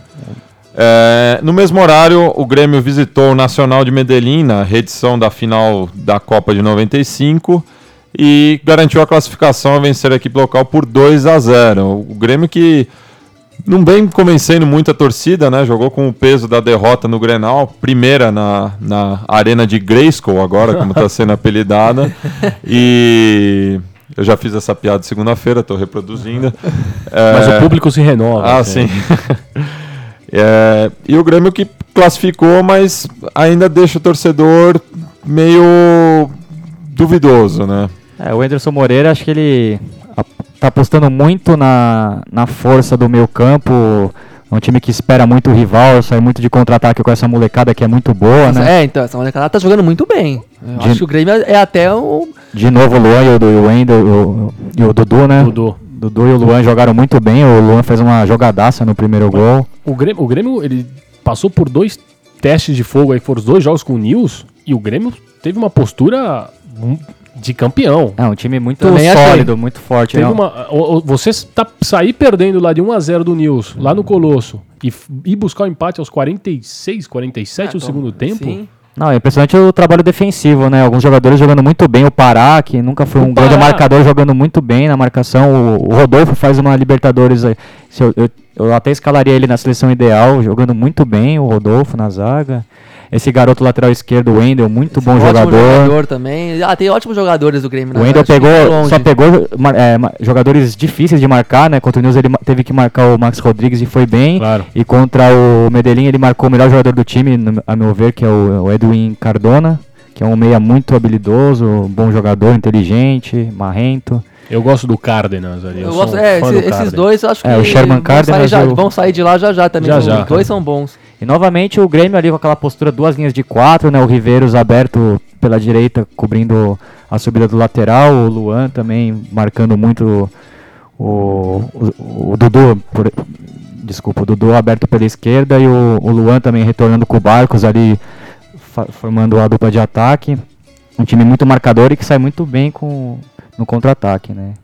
É, no mesmo horário, o Grêmio visitou o Nacional de Medellín na reedição da final da Copa de 95 e garantiu a classificação a vencer a equipe local por 2 a 0. O Grêmio que não vem convencendo muito a torcida, né? Jogou com o peso da derrota no Grenal, primeira na, na arena de Grayskull agora, como está sendo apelidada. E eu já fiz essa piada segunda-feira, estou reproduzindo. Mas É, o público se renova. ah, né? sim. É, e o Grêmio que classificou, mas ainda deixa o torcedor meio duvidoso, né? É, o Anderson Moreira, acho que ele a- tá apostando muito na, na força do meio campo. É um time que espera muito o rival, sai muito de contra-ataque com essa molecada que é muito boa, né? É, então, essa molecada tá jogando muito bem. Eu De- acho que o Grêmio é até o. De novo o Luan e o, e o Wendel e o, e o Dudu, né? Dudu. Dudu e o Luan jogaram muito bem. O Luan fez uma jogadaça no primeiro gol. O Grêmio, o Grêmio, ele passou por dois testes de fogo aí, foram os dois jogos com o Nils, e o Grêmio teve uma postura hum, de campeão. É um time muito Também achei. sólido, muito forte. Teve né? uma, você tá, sair perdendo lá de 1x0 do Nils, lá no Colosso, e ir buscar o empate aos 46, 47 do segundo tempo. Sim. Não, é impressionante o trabalho defensivo, né? Alguns jogadores jogando muito bem. O Pará, que nunca foi um grande marcador, jogando muito bem na marcação. O, o Rodolfo faz uma Libertadores eu, eu, eu até escalaria ele na seleção ideal, jogando muito bem. O Rodolfo na zaga. Esse garoto lateral esquerdo, o Wendel, muito bom Ótimo jogador. também. Ah, tem ótimos jogadores do Grêmio. O né? Wendel Acho que pegou, só pegou é, jogadores difíceis de marcar, né? Contra o News ele teve que marcar o Max Rodrigues e foi bem. Claro. E contra o Medellín ele marcou o melhor jogador do time, a meu ver, que é o, o Edwin Cardona, que é um meia muito habilidoso, bom jogador, inteligente, marrento. Eu gosto do Cárdenas ali. Eu Eu, gosto, sou é, esse- do esses dois eu acho que É, o Sherman vão, sair Cárdenas já, o- vão sair de lá já já também. Já, Os já, dois são bons. E novamente o Grêmio ali com aquela postura, duas linhas de quatro, né? O Riveiros aberto pela direita, cobrindo a subida do lateral, o Luan também marcando muito o, o, o Dudu, por- desculpa, o Dudu aberto pela esquerda e o, o Luan também retornando com o Barcos ali, formando a dupla de ataque. Um time muito marcador e que sai muito bem com, no contra-ataque, né?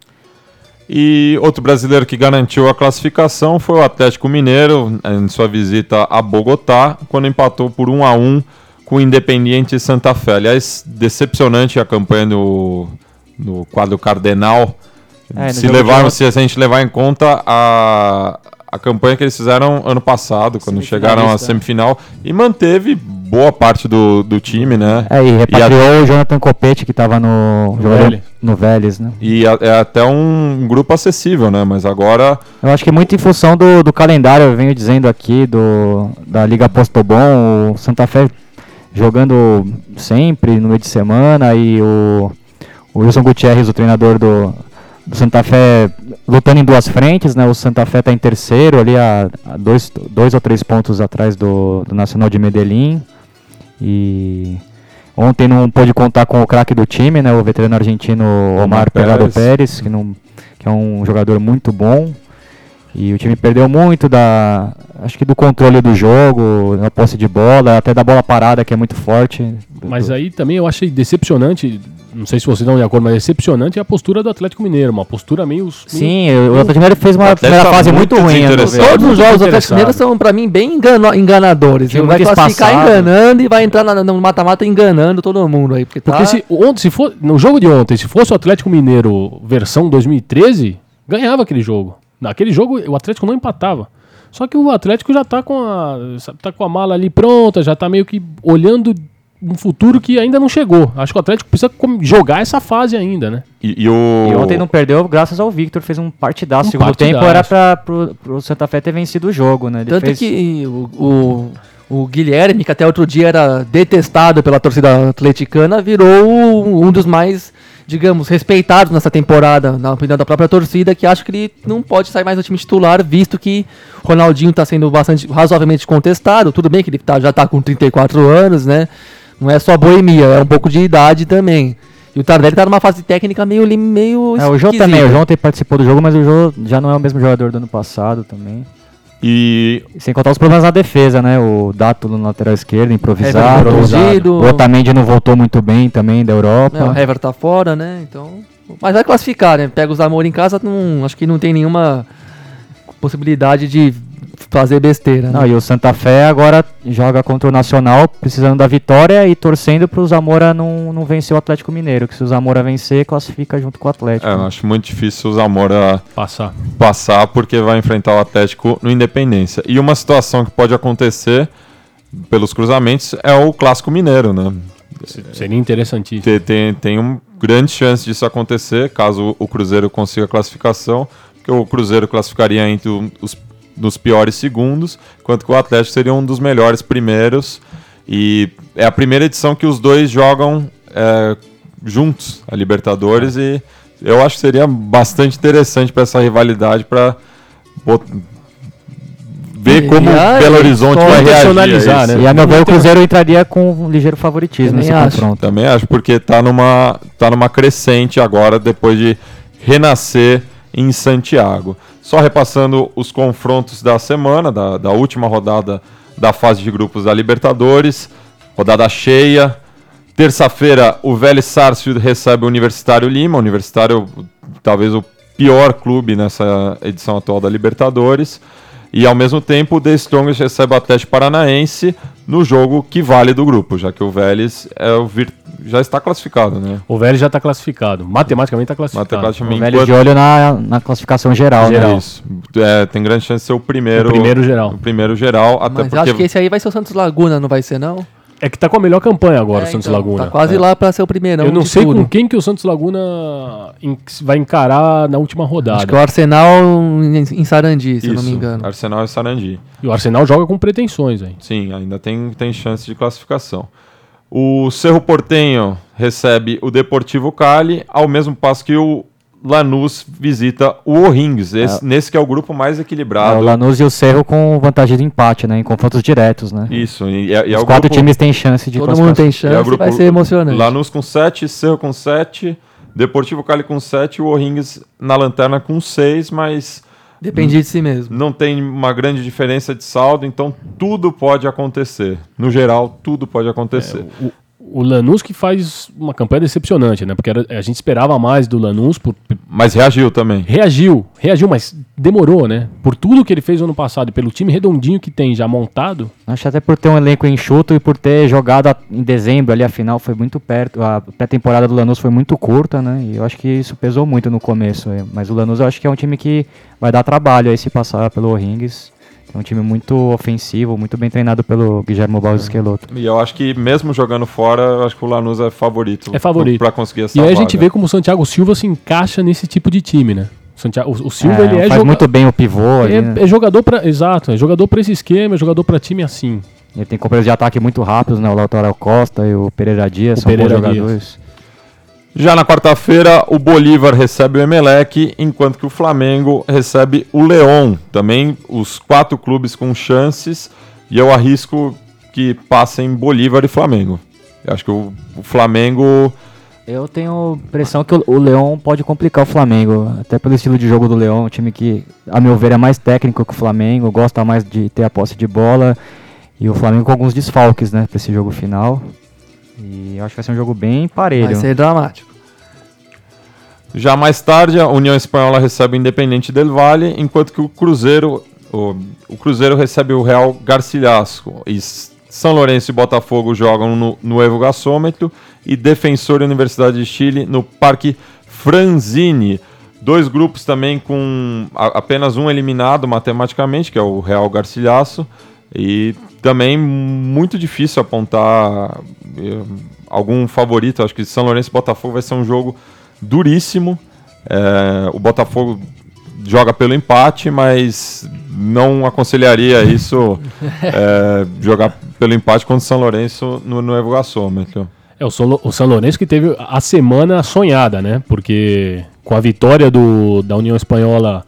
E outro brasileiro que garantiu a classificação foi o Atlético Mineiro, em sua visita a Bogotá, quando empatou por 1 a 1 com o Independiente Santa Fé. Aliás, decepcionante a campanha no, no quadro Cardenal. É, se, levar, se a gente levar em conta a, a campanha que eles fizeram ano passado, quando chegaram à semifinal, e manteve boa parte do, do time, né? É, e repatriou o Jonathan Copete que estava no, jogador- Vélez. no Vélez, né? E a- é até um grupo acessível, né? Mas agora Eu acho que é muito em função do, do calendário, eu venho dizendo aqui, do, da Liga Postobon, o Santa Fé jogando sempre no meio de semana e o, o Wilson Gutierrez, o treinador do, do Santa Fé, lutando em duas frentes, né? O Santa Fé está em terceiro, ali a, a dois, dois ou três pontos atrás do, do Nacional de Medellín. E ontem não pôde contar com o craque do time, né? O veterano argentino Omar Omar Pelado Pérez. Pérez, que, não, que é um jogador muito bom. E o time perdeu muito da, acho que do controle do jogo, da posse de bola, até da bola parada que é muito forte. Mas aí também eu achei decepcionante, não sei se vocês estão de acordo, mas decepcionante a postura do Atlético Mineiro, uma postura meio... meio- Sim, o Atlético Mineiro fez uma primeira tá fase muito muito ruim. desinteressado. Todos os jogos do Atlético. Mineiro são, pra mim, bem engano- enganadores. Ele vai classificar espaçado. enganando e vai entrar na- no mata-mata enganando todo mundo aí. Porque, tá... Porque se, ontem, se for, no jogo de ontem, se fosse o Atlético Mineiro versão 2013, ganhava aquele jogo. Naquele jogo o Atlético não empatava. Só que o Atlético já tá com a, tá com a mala ali pronta, já tá meio que olhando um futuro que ainda não chegou. Acho que o Atlético precisa jogar essa fase ainda, né? e, e o E ontem não perdeu graças ao Victor, fez um partidaço. Um O segundo partidaço. tempo era para pro, pro Santa Fé ter vencido o jogo, né? Ele Tanto fez- que o, o, o Guilherme, que até outro dia era detestado pela torcida atleticana, virou um dos mais, digamos, respeitados nessa temporada, na opinião da própria torcida, que acha que ele não pode sair mais do time titular, visto que Ronaldinho está sendo bastante razoavelmente contestado. Tudo bem que ele tá- já está com 34 anos, né? Não é só boemia, é um pouco de idade também. E o Tardelli tá numa fase técnica meio, meio É, o João esquisita. também, o João ontem participou do jogo, mas o João já não é o mesmo jogador do ano passado também. e sem contar os problemas na defesa, né? O Dato no lateral esquerdo, improvisado. Contundido. O Otamendi não voltou muito bem também da Europa. É, o Hever tá fora, né? Então. Mas vai classificar, né? Pega os Amor em casa, não, acho que não tem nenhuma possibilidade de fazer besteira. né? Não, e o Santa Fé agora joga contra o Nacional, precisando da vitória e torcendo pro Zamora não, não vencer o Atlético Mineiro. Que se o Zamora vencer, classifica junto com o Atlético. é, eu acho muito difícil o Zamora Passar. passar porque vai enfrentar o Atlético no Independência. E uma situação que pode acontecer pelos cruzamentos é o clássico mineiro, né? Seria interessantíssimo. Tem, tem, tem um grande chance disso acontecer caso o Cruzeiro consiga a classificação, porque o Cruzeiro classificaria entre o- os nos piores segundos, enquanto que o Atlético seria um dos melhores primeiros. E é a primeira edição que os dois jogam é, juntos a Libertadores e eu acho que seria bastante interessante para essa rivalidade para ver E como aí, Belo Horizonte vai reagir. né? E a meu ver, o Cruzeiro entraria com um ligeiro favoritismo Também nesse acho. confronto. Também acho, porque tá numa, tá numa crescente agora, depois de renascer em Santiago. Só repassando os confrontos da semana, da, da última rodada da fase de grupos da Libertadores. Rodada cheia. Terça-feira, o Vélez Sarsfield recebe o Universitário Lima. Universitário, talvez o pior clube nessa edição atual da Libertadores. E ao mesmo tempo, o The Strongest recebe o Atlético Paranaense no jogo que vale do grupo, já que o Vélez é o vir- já está classificado, né? O Vélez já tá classificado. Matematicamente tá classificado. Matematicamente, O velho enquanto- de olho na, na classificação geral, né? Geral. Isso. É, tem grande chance de ser o primeiro, O primeiro geral. o primeiro geral, até Mas porque acho que esse aí vai ser o Santos Laguna, não vai ser, não? É que tá com a melhor campanha agora, É, o Santos então, Laguna. Tá quase É. lá pra ser o primeirão. Eu não sei tudo. com quem que o Santos Laguna vai encarar na última rodada. Acho que é o Arsenal em, em Sarandi, se eu não me Isso, engano. Arsenal e Sarandi. E o Arsenal joga com pretensões aí. Sim, ainda tem, tem chance de classificação. O Cerro Portenho recebe o Deportivo Cali, ao mesmo passo que o Lanús visita o O'Rings, esse- nesse que é o grupo mais É, equilibrado. o Lanús e o Cerro com vantagem de empate, né? Em confrontos diretos, né? Isso, e, é, e é Os o quatro grupo, times têm chance de Todo mundo tem e é o chance, grupo vai ser emocionante. Lanús com 7, Cerro com 7, Deportivo Cali com 7 e o O'Rings na lanterna com 6, mas Depende de si mesmo. não tem uma grande diferença de saldo, então tudo pode acontecer. No geral, tudo pode acontecer. O, o Lanús que faz uma campanha decepcionante, né? Porque era- a gente esperava mais do Lanús, por, Mas reagiu também. reagiu, reagiu, mas demorou, né? Por tudo que ele fez no ano passado e pelo time redondinho que tem já montado, Acho até por ter um elenco enxuto e por ter jogado a- em dezembro ali, a final foi muito perto. A pré-temporada do Lanús foi muito curta, né? E eu acho que isso pesou muito no começo. Mas o Lanús eu acho que é um time que vai dar trabalho aí se passar pelo O'Rings. É um time muito ofensivo, muito bem treinado pelo Guilherme Baldo Esqueloto. E eu acho que mesmo jogando fora, eu acho que o Lanús é favorito. É favorito. Para conseguir essa E aí a vaga. gente vê como o Santiago Silva se encaixa nesse tipo de time, né? O, Santiago, o, o Silva É, ele é, faz joga- muito bem o pivô ali, né? é, é jogador para exato, é jogador para esse esquema, é jogador para time assim. Ele tem companheiros de ataque muito rápidos, né? O Lautaro Costa e o Pereira Dias O são Pereira bons Dias. Já na quarta-feira, o Bolívar recebe o Emelec, enquanto que o Flamengo recebe o Leão. Também os quatro clubes com chances, e eu arrisco que passem Bolívar e Flamengo. Eu acho que o, o Flamengo. Eu tenho impressão que o, o Leão pode complicar o Flamengo, até pelo estilo de jogo do Leão, um time que, a meu ver, é mais técnico que o Flamengo, gosta mais de ter a posse de bola, e o Flamengo com alguns desfalques, né, pra esse jogo final. E eu acho que vai ser um jogo bem parelho. Vai ser dramático. Já mais tarde, a União Espanhola recebe o Independente del Valle, enquanto que o Cruzeiro, o, o Cruzeiro recebe o Real Garcilasco. E São Lourenço e Botafogo jogam no, no Evo Gasômetro e Defensor e Universidade de Chile no Parque Franzini. Dois grupos também com a- apenas um eliminado matematicamente, que é o Real Garcilaso. E também muito difícil apontar eh, algum favorito. Acho que São Lourenço e Botafogo vai ser um jogo duríssimo. É, o Botafogo joga pelo empate, mas não aconselharia isso é, jogar pelo empate contra o São Lourenço no, no Evo Gasômetro. É o o São Lourenço que teve a semana sonhada, né? Porque com a vitória do, da União Espanhola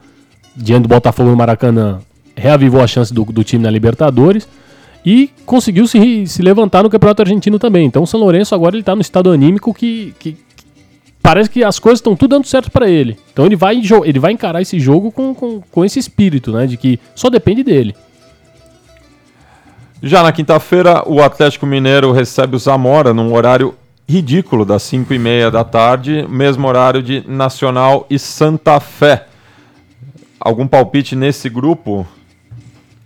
diante do Botafogo no Maracanã, reavivou a chance do, do time na Libertadores e conseguiu se, se levantar no Campeonato Argentino também. Então o São Lourenço agora ele tá no estado anímico que, que parece que as coisas estão tudo dando certo pra ele. Então ele vai, ele vai encarar esse jogo com, com, com esse espírito, né? De que só depende dele. Já na quinta-feira, o Atlético Mineiro recebe o Zamora num horário ridículo, das 5 e meia da tarde, mesmo horário de Nacional e Santa Fé. Algum palpite nesse grupo?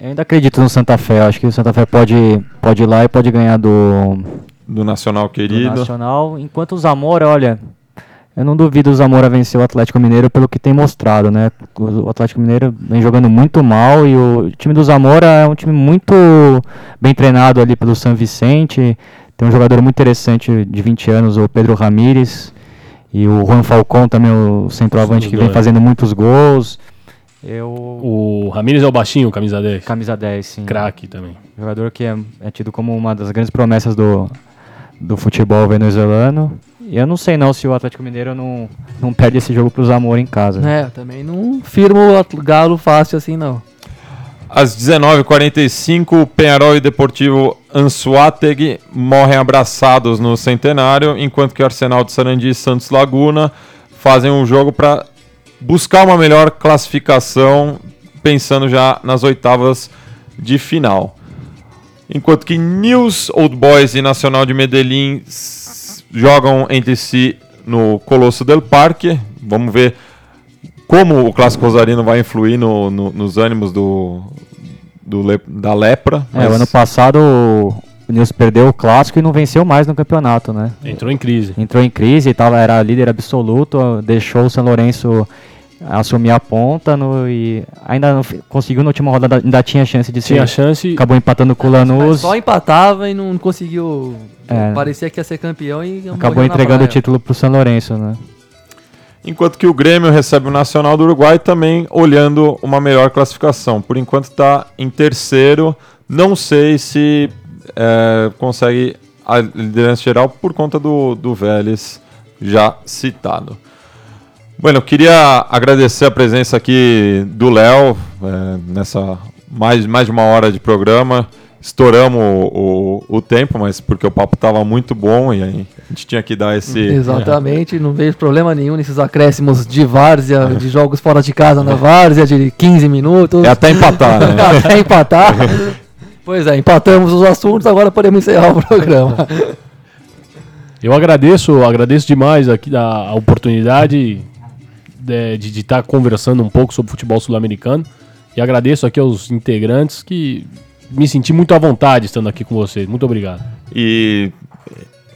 Eu ainda acredito no Santa Fé, acho que o Santa Fé pode, pode ir lá e pode ganhar do, Do Nacional do querido. Nacional, enquanto o Zamora, olha, eu não duvido o Zamora vencer o Atlético Mineiro pelo que tem mostrado, né? O Atlético Mineiro vem jogando muito mal e o time do Zamora é um time muito bem treinado ali pelo San Vicente. Tem um jogador muito interessante de 20 anos, o Pedro Ramírez. E o Juan Falcão também, o centroavante que vem fazendo muitos gols. Eu. O Ramírez é o baixinho, camisa 10. Camisa 10, sim. Craque também. Jogador que é, é tido como uma das grandes promessas do, do futebol venezuelano. E eu não sei não se o Atlético Mineiro não, não perde esse jogo pro Zamora em casa. É, eu também não firmo o Galo fácil assim, não. Às 19h45, Penharol e Deportivo Ansuátegui morrem abraçados no centenário, enquanto que Arsenal de Sarandi e Santos Laguna fazem um jogo para buscar uma melhor classificação, pensando já nas oitavas de final. Enquanto que News Old Boys e Nacional de Medellín jogam entre si no Colosso del Parque. Vamos ver como o Clássico Rosarino vai influir no- no- nos ânimos do, do le- da lepra. É, o ano passado o o Nilson perdeu o clássico e não venceu mais no campeonato, né? Entrou em crise. Entrou em crise, tava, era líder absoluto, deixou o São Lourenço assumir a ponta no, e ainda não conseguiu na última rodada, ainda tinha chance de Tinha ser. chance. Acabou empatando com o Lanús, só empatava e não conseguiu. É. Parecia que ia ser campeão e acabou entregando o título pro São Lourenço, né? Enquanto que o Grêmio recebe o Nacional do Uruguai também olhando uma melhor classificação. Por enquanto está em terceiro. Não sei se é, consegue a liderança geral por conta do, do Vélez já citado. Bueno, eu queria agradecer a presença aqui do Léo é, nessa mais, mais de uma hora de programa. Estouramos o, o, o tempo, mas porque o papo estava muito bom e aí a gente tinha que dar esse. Exatamente, não vejo problema nenhum nesses acréscimos de várzea, de jogos fora de casa na várzea, de 15 minutos. É até empatar, né? Até empatar. Pois é, empatamos os assuntos, agora podemos encerrar o programa. Eu agradeço, agradeço demais aqui a, a oportunidade de de estar conversando um pouco sobre futebol sul-americano. E agradeço aqui aos integrantes que me senti muito à vontade estando aqui com vocês. Muito obrigado. E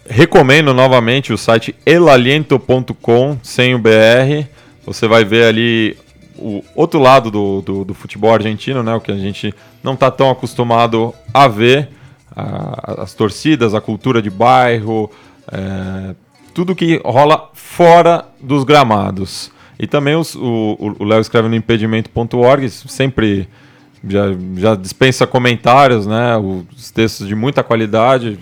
recomendo novamente o site elaliento.com, sem o BR. Você vai ver ali o outro lado do, do, do futebol argentino, né? O que a gente não está tão acostumado a ver. A- as torcidas, a cultura de bairro, é, tudo que rola fora dos gramados. E também os- o Léo escreve no impedimento.org, sempre já, já dispensa comentários, né? Os textos de muita qualidade.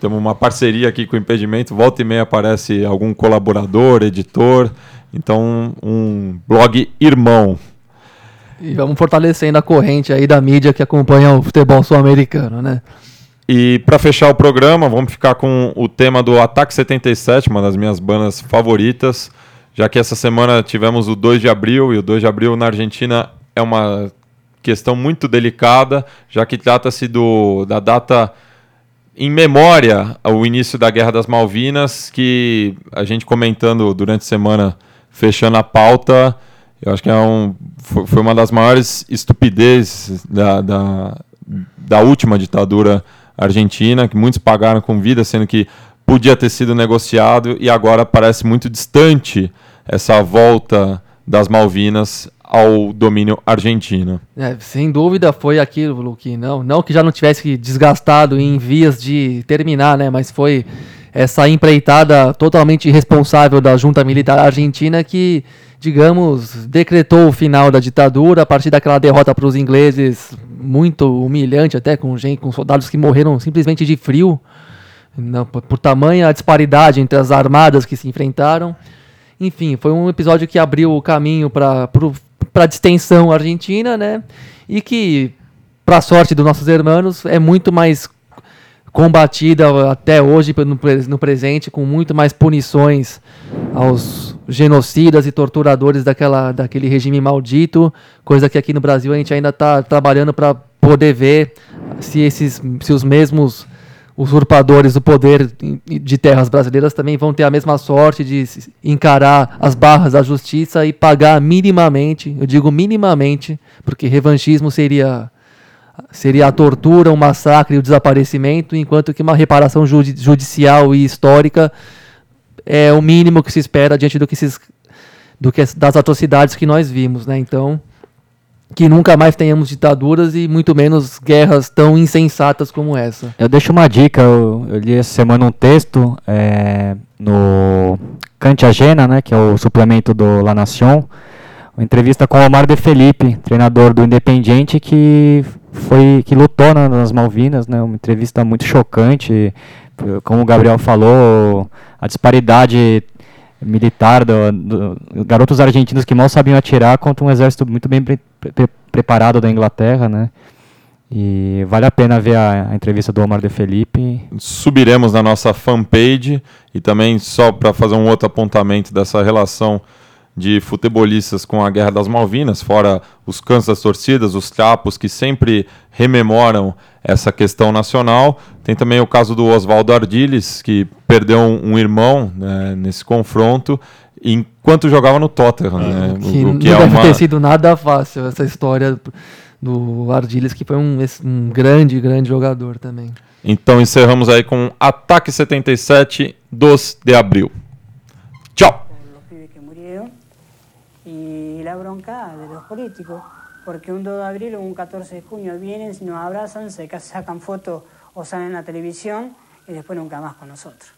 Temos uma parceria aqui com o Impedimento. Volta e meia aparece algum colaborador, editor. Então, um blog irmão. E vamos fortalecendo a corrente aí da mídia que acompanha o futebol sul-americano, né? E para fechar o programa, vamos ficar com o tema do Ataque 77, uma das minhas bandas favoritas, já que essa semana tivemos o 2 de abril, e o 2 de abril na Argentina é uma questão muito delicada, já que trata-se do- da data em memória ao início da Guerra das Malvinas, que a gente comentando durante a semana, fechando a pauta, eu acho que é um, foi, uma das maiores estupidezes da, da, da última ditadura argentina, que muitos pagaram com vida, sendo que podia ter sido negociado e agora parece muito distante essa volta das Malvinas ao domínio argentino. É, sem dúvida foi aquilo que não, não que já não tivesse desgastado em vias de terminar, né, mas foi essa empreitada totalmente irresponsável da junta militar argentina que, digamos, decretou o final da ditadura a partir daquela derrota para os ingleses muito humilhante até com gente, com soldados que morreram simplesmente de frio, não, por, por tamanha disparidade entre as armadas que se enfrentaram. Enfim, foi um episódio que abriu o caminho para a distensão argentina, né? E que, para sorte dos nossos irmãos, é muito mais combatida até hoje no, pre- no presente, com muito mais punições aos genocidas e torturadores daquela, daquele regime maldito, coisa que aqui no Brasil a gente ainda está trabalhando para poder ver se, esses, se os mesmos usurpadores do poder de terras brasileiras também vão ter a mesma sorte de encarar as barras da justiça e pagar minimamente, eu digo minimamente, porque revanchismo seria seria a tortura, o massacre e o desaparecimento, enquanto que uma reparação judi- judicial e histórica é o mínimo que se espera diante do que se, do que das atrocidades que nós vimos, né? Então, que nunca mais tenhamos ditaduras e muito menos guerras tão insensatas como essa. Eu deixo uma dica, eu, eu li essa semana um texto é, no Cante Agena, né, que é o suplemento do La Nación, uma entrevista com o Omar de Felipe, treinador do Independiente, que foi que lutou na- nas Malvinas, né, uma entrevista muito chocante, como o Gabriel falou, a disparidade militar do, do- garotos argentinos que mal sabiam atirar contra um exército muito bem pre- pre- preparado da Inglaterra, né? E vale a pena ver a, a entrevista do Omar de Felipe. subiremos na nossa fanpage e também só para fazer um outro apontamento dessa relação de futebolistas com a Guerra das Malvinas, fora os cantos das torcidas, os trapos que sempre rememoram essa questão nacional. Tem também o caso do Oswaldo Ardiles, que perdeu um, um irmão né, nesse confronto enquanto jogava no Tottenham, né? Que, o, o não que é deve uma ter sido nada fácil essa história do Ardiles, que foi um, um grande, grande jogador também. Então encerramos aí com Ataque 77 2 de abril. La bronca de los políticos, porque un 2 de abril o un 14 de junio vienen, nos abrazan, se ca- sacan fotos o salen en la televisión y después nunca más con nosotros.